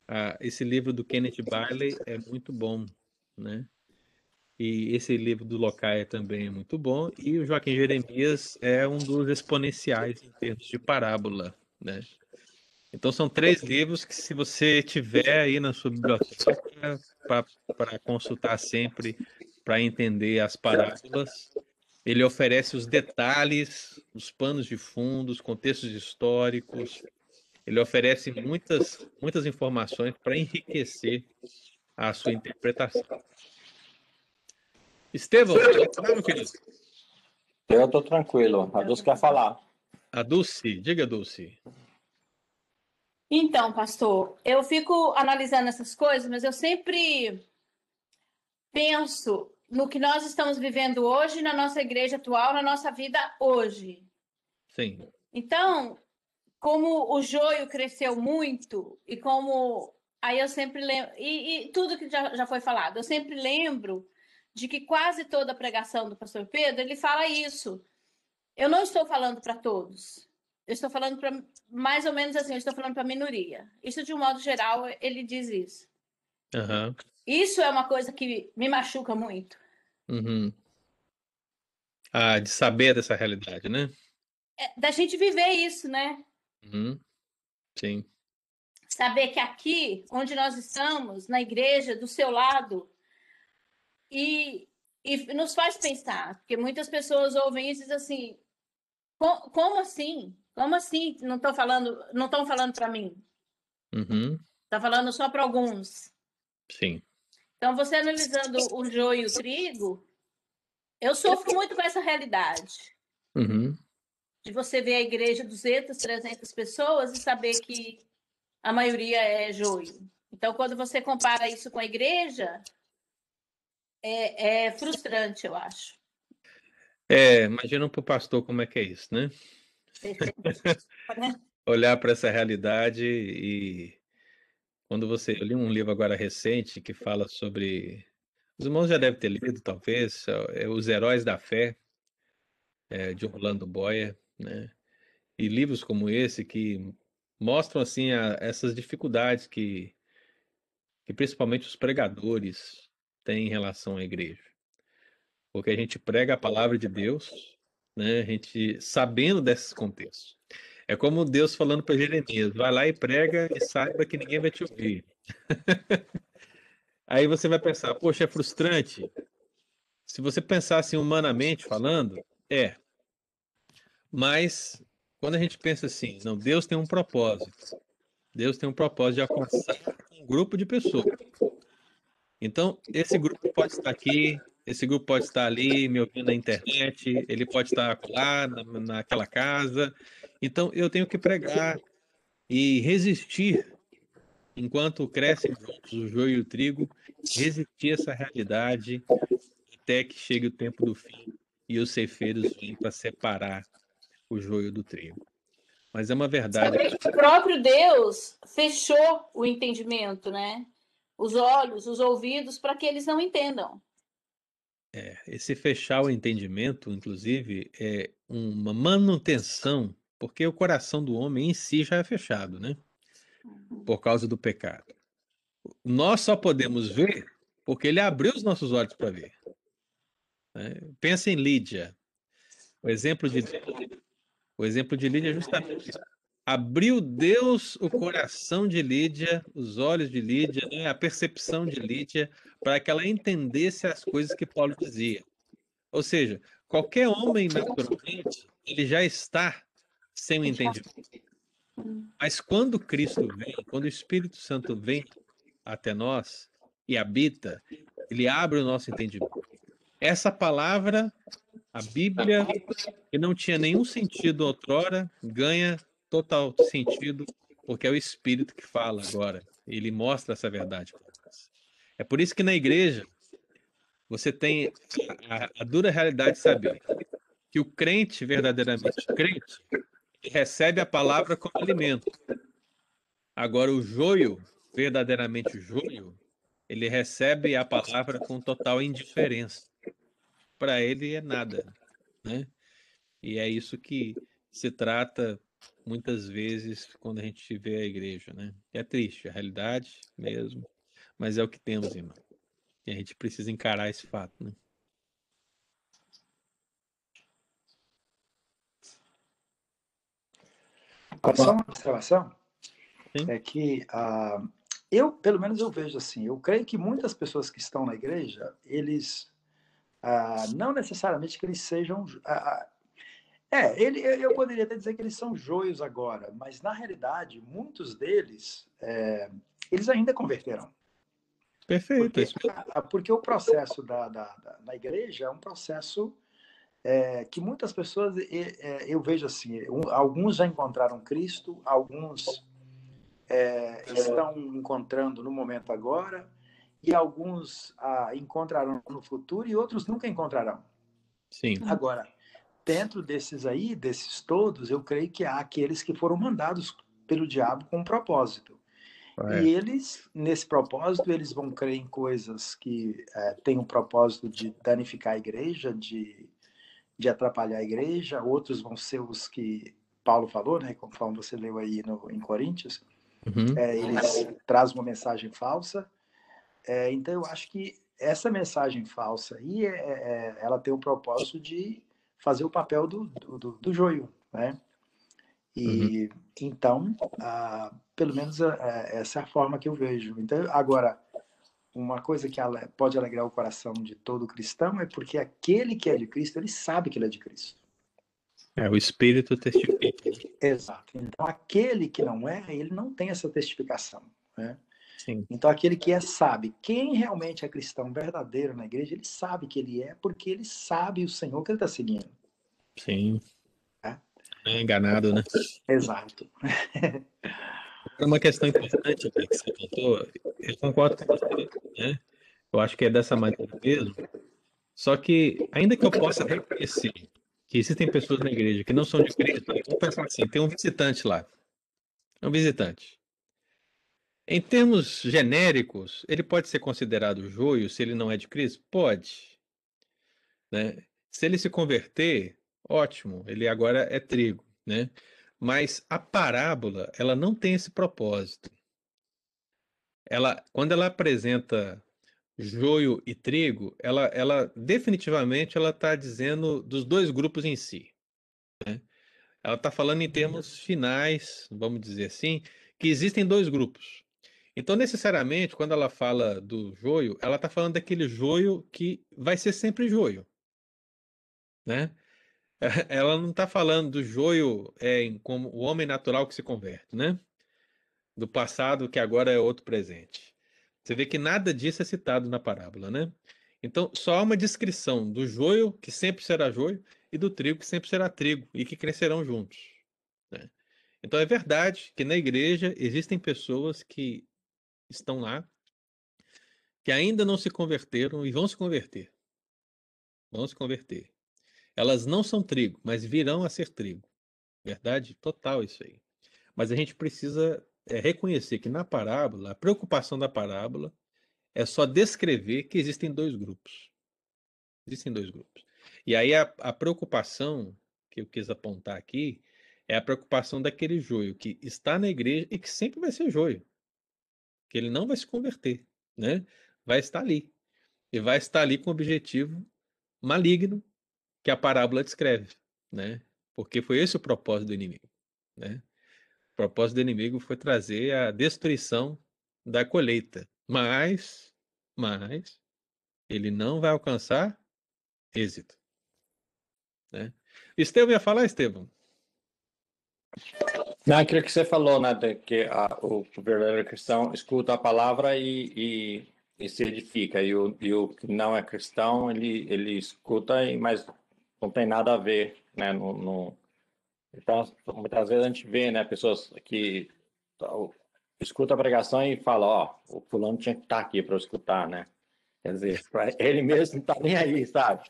ah, esse livro do Kenneth Bailey é muito bom, né? E esse livro do Locaia também é muito bom. E o Joaquim Jeremias é um dos exponenciais em termos de parábola, né? Então são três livros que se você tiver aí na sua biblioteca para consultar sempre, para entender as parábolas, ele oferece os detalhes, os panos de fundo, os contextos históricos. Ele oferece muitas, muitas informações para enriquecer a sua interpretação. Estevão, querido. Eu estou tranquilo. A Dulce quer falar. A Dulce, diga, Dulce. Então, pastor, eu fico analisando essas coisas, mas eu sempre penso no que nós estamos vivendo hoje na nossa igreja atual, na nossa vida hoje. Sim. Então, como o joio cresceu muito e como aí eu sempre lembro e, e tudo que já, já foi falado, eu sempre lembro de que quase toda a pregação do pastor Pedro ele fala isso. Eu não estou falando para todos. Eu estou falando para mais ou menos assim, eu estou falando para a minoria. Isso, de um modo geral, ele diz isso. Uhum. Isso é uma coisa que me machuca muito. Uhum. Ah, de saber dessa realidade, né? É, da gente viver isso, né? Uhum. Sim. Saber que aqui, onde nós estamos, na igreja, do seu lado, e, e nos faz pensar, porque muitas pessoas ouvem isso e dizem assim: como assim? Como assim? Não estão falando, não estão falando para mim. Uhum. Tá falando só para alguns. Sim. Então você analisando o joio e o trigo, eu sofro muito com essa realidade. Uhum. De você ver a igreja 200, 300 pessoas e saber que a maioria é joio. Então, quando você compara isso com a igreja, é, é frustrante, eu acho. É, imagina para o pastor como é que é isso, né? <laughs> Olhar para essa realidade e quando você. Eu li um livro agora recente que fala sobre. Os irmãos já devem ter lido, talvez, é Os Heróis da Fé, é, de Orlando Boyer, né? E livros como esse que mostram assim a, essas dificuldades que, que principalmente os pregadores têm em relação à igreja. Porque a gente prega a palavra de Deus, né? A gente sabendo desses contextos. É como Deus falando para Jeremias: vai lá e prega e saiba que ninguém vai te ouvir. <laughs> Aí você vai pensar: poxa, é frustrante. Se você pensar assim humanamente falando, é. Mas quando a gente pensa assim, não, Deus tem um propósito. Deus tem um propósito de alcançar um grupo de pessoas. Então, esse grupo pode estar aqui, esse grupo pode estar ali, me ouvindo na internet, ele pode estar lá, na, naquela casa. Então, eu tenho que pregar e resistir, enquanto crescem juntos o joio e o trigo, resistir essa realidade até que chegue o tempo do fim e os ceifeiros vêm para separar o joio do trigo. Mas é uma verdade. O próprio Deus fechou o entendimento, né? Os olhos, os ouvidos, para que eles não entendam. É, esse fechar o entendimento, inclusive, é uma manutenção, porque o coração do homem em si já é fechado, né? Uhum. Por causa do pecado. Nós só podemos ver porque ele abriu os nossos olhos para ver. Né? Pensa em Lídia. O exemplo de o exemplo de Lídia é justamente isso. Abriu Deus o coração de Lídia, os olhos de Lídia, né, a percepção de Lídia, para que ela entendesse as coisas que Paulo dizia. Ou seja, qualquer homem, naturalmente, ele já está sem o entendimento. Mas quando Cristo vem, quando o Espírito Santo vem até nós e habita, ele abre o nosso entendimento. Essa palavra a Bíblia, que não tinha nenhum sentido outrora, ganha total sentido, porque é o Espírito que fala agora. Ele mostra essa verdade para nós. É por isso que na igreja você tem a, a, dura realidade de saber que o crente, verdadeiramente crente, recebe a palavra como alimento. Agora, o joio, verdadeiramente o joio, ele recebe a palavra com total indiferença para ele é nada, né? E é isso que se trata muitas vezes quando a gente vê a igreja, né? É triste, a realidade mesmo, mas é o que temos, irmão. E a gente precisa encarar esse fato, né? Só uma observação Sim. é que uh, eu, pelo menos eu vejo assim, eu creio que muitas pessoas que estão na igreja, eles ah, não necessariamente que eles sejam. Ah, é, ele, eu poderia até dizer que eles são joios agora, mas na realidade, muitos deles, é, eles ainda converterão. Perfeito. Porque, porque o processo da, da, da, da igreja é um processo é, que muitas pessoas, é, eu vejo assim, alguns já encontraram Cristo, alguns é, estão encontrando no momento agora, e alguns ah, encontrarão no futuro e outros nunca encontrarão. Sim. Agora, dentro desses aí, desses todos, eu creio que há aqueles que foram mandados pelo diabo com um propósito. É. E eles, nesse propósito, eles vão crer em coisas que é, têm um propósito de danificar a igreja, de, de atrapalhar a igreja. Outros vão ser os que Paulo falou, né, conforme você leu aí no, em Coríntios. Uhum. É, eles trazem uma mensagem falsa é, então, eu acho que essa mensagem falsa aí, é, é, é, ela tem o propósito de fazer o papel do, do, do, do joio, né? E uhum. então, ah, pelo menos essa é a forma que eu vejo. Então, agora, uma coisa que pode alegrar o coração de todo cristão é porque aquele que é de Cristo, ele sabe que ele é de Cristo. É, o Espírito testifica. Exato. Então, aquele que não é, ele não tem essa testificação. Né? Sim. Então, aquele que é sabe, quem realmente é cristão verdadeiro na igreja, ele sabe que ele é, porque ele sabe o Senhor que ele está seguindo. Sim. É? é enganado, né? Exato. Uma questão importante que você contou, eu concordo com você, né? Eu acho que é dessa maneira mesmo. Só que, ainda que eu possa reconhecer que existem pessoas na igreja que não são de Cristo, vamos pensar assim: tem um visitante lá. É um visitante. Em termos genéricos, ele pode ser considerado joio se ele não é de Cristo? Pode. Né? Se ele se converter, ótimo, ele agora é trigo. Né? Mas a parábola, ela não tem esse propósito. Ela, quando ela apresenta joio e trigo, ela, ela definitivamente ela está dizendo dos dois grupos em si. Né? ela está falando em termos finais, vamos dizer assim, que existem dois grupos. Então, necessariamente, quando ela fala do joio, ela está falando daquele joio que vai ser sempre joio. Né? <laughs> Ela não está falando do joio é, como o homem natural que se converte, né? Do passado que agora é outro presente. Você vê que nada disso é citado na parábola, né? Então, só há uma descrição do joio, que sempre será joio, e do trigo, que sempre será trigo, e que crescerão juntos. Né? Então, é verdade que na igreja existem pessoas que estão lá, que ainda não se converteram e vão se converter. Vão se converter. Elas não são trigo, mas virão a ser trigo. Verdade total isso aí. Mas a gente precisa é, reconhecer que na parábola, a preocupação da parábola é só descrever que existem dois grupos. Existem dois grupos. E aí a, a preocupação que eu quis apontar aqui é a preocupação daquele joio que está na igreja e que sempre vai ser joio. Que ele não vai se converter, né? Vai estar ali. E vai estar ali com o objetivo maligno que a parábola descreve, né? Porque foi esse o propósito do inimigo, né? O propósito do inimigo foi trazer a destruição da colheita, mas, mas, ele não vai alcançar êxito. Né? Estevam ia falar, Estevam? Não, aquilo que você falou, né, de que a, o, verdadeiro cristão escuta a palavra e, e, e, se edifica, e o, e o que não é cristão, ele, ele escuta, mas não tem nada a ver, né, no, no... Então, muitas vezes a gente vê, né, pessoas que escuta a pregação e fala, ó, oh, o fulano tinha que estar aqui para eu escutar, né? Quer dizer, <laughs> ele mesmo não está nem aí, sabe?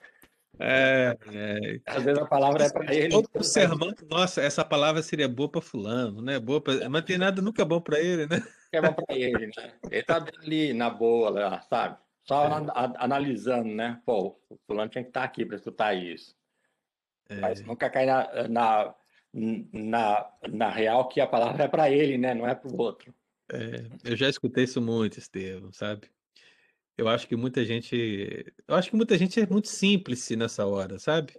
É, é, Às vezes a palavra é para ele. Todo sermão, nossa, essa palavra seria boa para fulano, né? Boa pra... Mas tem nada nunca bom para ele, né? É bom para ele, né? Ele tá ali na boa, lá, sabe? Só é. analisando, né? Pô, o fulano tinha que estar aqui para escutar isso. É. Mas nunca cai na, na, na, na real que a palavra é para ele, né? Não é para o outro. É, eu já escutei isso muito, Estevam, sabe? Eu acho que muita gente, eu acho que muita gente é muito simples nessa hora, sabe?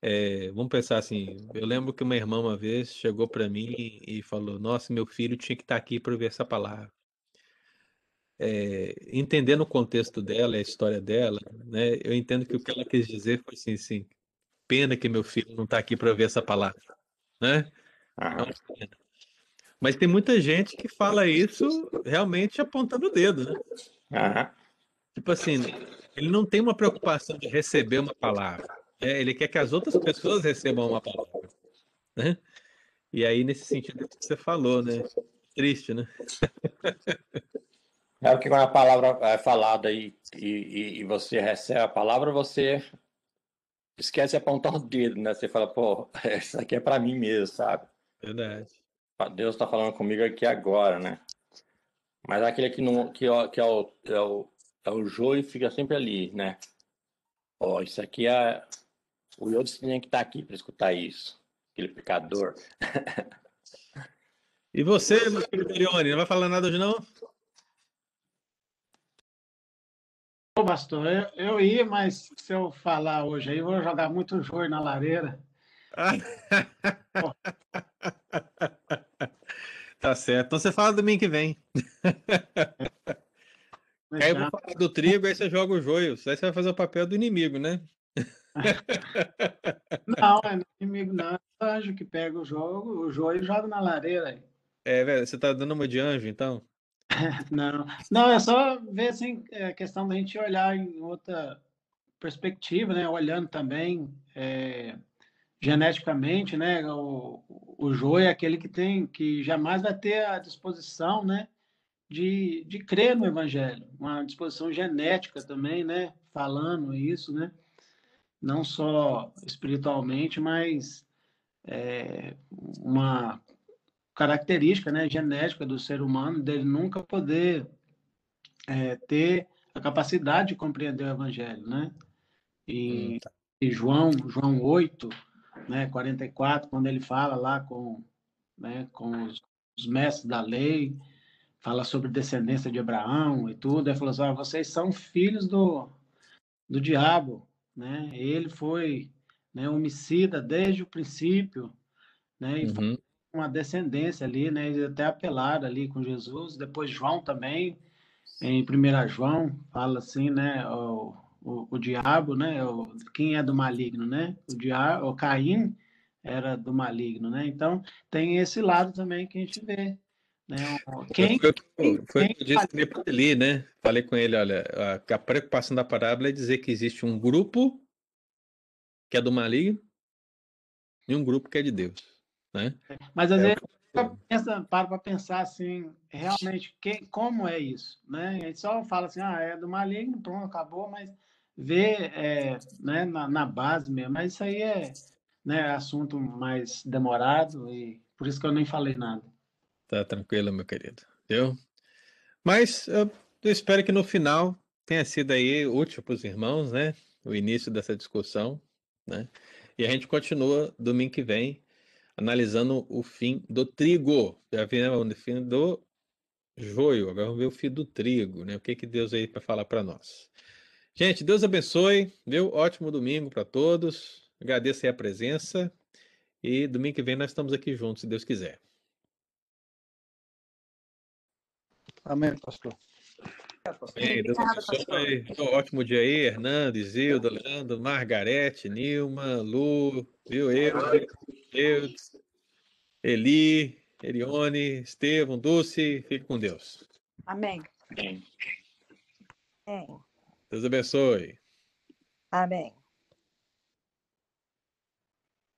É, vamos pensar assim. Eu lembro que uma irmã uma vez chegou para mim e falou: Nossa, meu filho tinha que estar tá aqui para ouvir essa palavra. É, entendendo o contexto dela, a história dela, né? Eu entendo que o que ela quis dizer foi assim, assim pena que meu filho não está aqui para ouvir essa palavra, né? É Mas tem muita gente que fala isso realmente apontando o dedo, né? Aham. Tipo assim, ele não tem uma preocupação de receber uma palavra. Né? Ele quer que as outras pessoas recebam uma palavra. Né? E aí, nesse sentido que você falou, né? Triste, né? É o que quando a palavra é falada e, e, e você recebe a palavra, você esquece de apontar o dedo, né? Você fala, pô, <laughs> isso aqui é para mim mesmo, sabe? Verdade. Deus está falando comigo aqui agora, né? Mas aquele que, não, que, que é, o, é, o, é o joio fica sempre ali, né? Ó, isso aqui é. O Yodes tinha que estar tá aqui para escutar isso. Aquele pecador. <laughs> e você, meu Dorione, não vai falar nada hoje, não? Ô, pastor, eu, eu ia, mas se eu falar hoje aí, eu vou jogar muito joio na lareira. <laughs> tá certo. Então você fala domingo que vem. <laughs> Aí eu vou falar do trigo, aí você joga o joio. Aí você vai fazer o papel do inimigo, né? <laughs> Não, é inimigo não. É o anjo que pega o jogo, o joio e joga na lareira. É, velho, você tá dando uma de anjo, então? <laughs> Não, não, é só ver assim, a é questão da gente olhar em outra perspectiva, né? Olhando também é, geneticamente, né? O, o joio é aquele que tem, que jamais vai ter a disposição, né? De, de crer no Evangelho, uma disposição genética também, né? Falando isso, né? Não só espiritualmente, mas é, uma característica né, genética do ser humano dele nunca poder é, ter a capacidade de compreender o Evangelho, né? E, hum, tá. e João, João 8, né, 44, quando ele fala lá com, né, com os, os mestres da lei, fala sobre descendência de Abraão e tudo, ele falou assim, ah, vocês são filhos do, do diabo, né? Ele foi né, homicida desde o princípio, né? E Uhum. uma descendência ali, né? Eles até apelaram ali com Jesus. Depois João também, em 1 João, fala assim, né? O, o, o diabo, né? O, quem é do maligno, né? O diabo, o Caim era do maligno, né? Então tem esse lado também que a gente vê, né? Quem, Foi, o que eu- foi quem disse para ele, né? Falei com ele, olha, a, a preocupação da parábola é dizer que existe um grupo que é do maligno e um grupo que é de Deus, né? mas às É vezes pensa, para para pensar assim, realmente, que, como é isso, né? A gente só fala assim, ah, é do maligno, pronto, acabou, mas vê é, né, na, na base mesmo. Mas isso aí é né, assunto mais demorado e por isso que eu nem falei nada. Tá tranquilo, meu querido. Viu? Mas eu, eu espero que no final tenha sido aí útil para os irmãos, né? O início dessa discussão, né? E a gente continua domingo que vem analisando o fim do trigo. Já vimos o fim do joio, agora vamos ver o fim do trigo, né? O que que Deus aí para falar para nós. Gente, Deus abençoe, viu? Ótimo domingo para todos. Agradeço aí a presença e domingo que vem nós estamos aqui juntos, se Deus quiser. Amém, pastor. Bem, Deus abençoe. Um ótimo dia aí, Hernando, Isilda, Leandro, Margarete, Nilma, Lu, viu? Eu, Eudes, Eli, Elione, Estevão, Dulce, fique com Deus. Amém. É. Deus abençoe. Amém.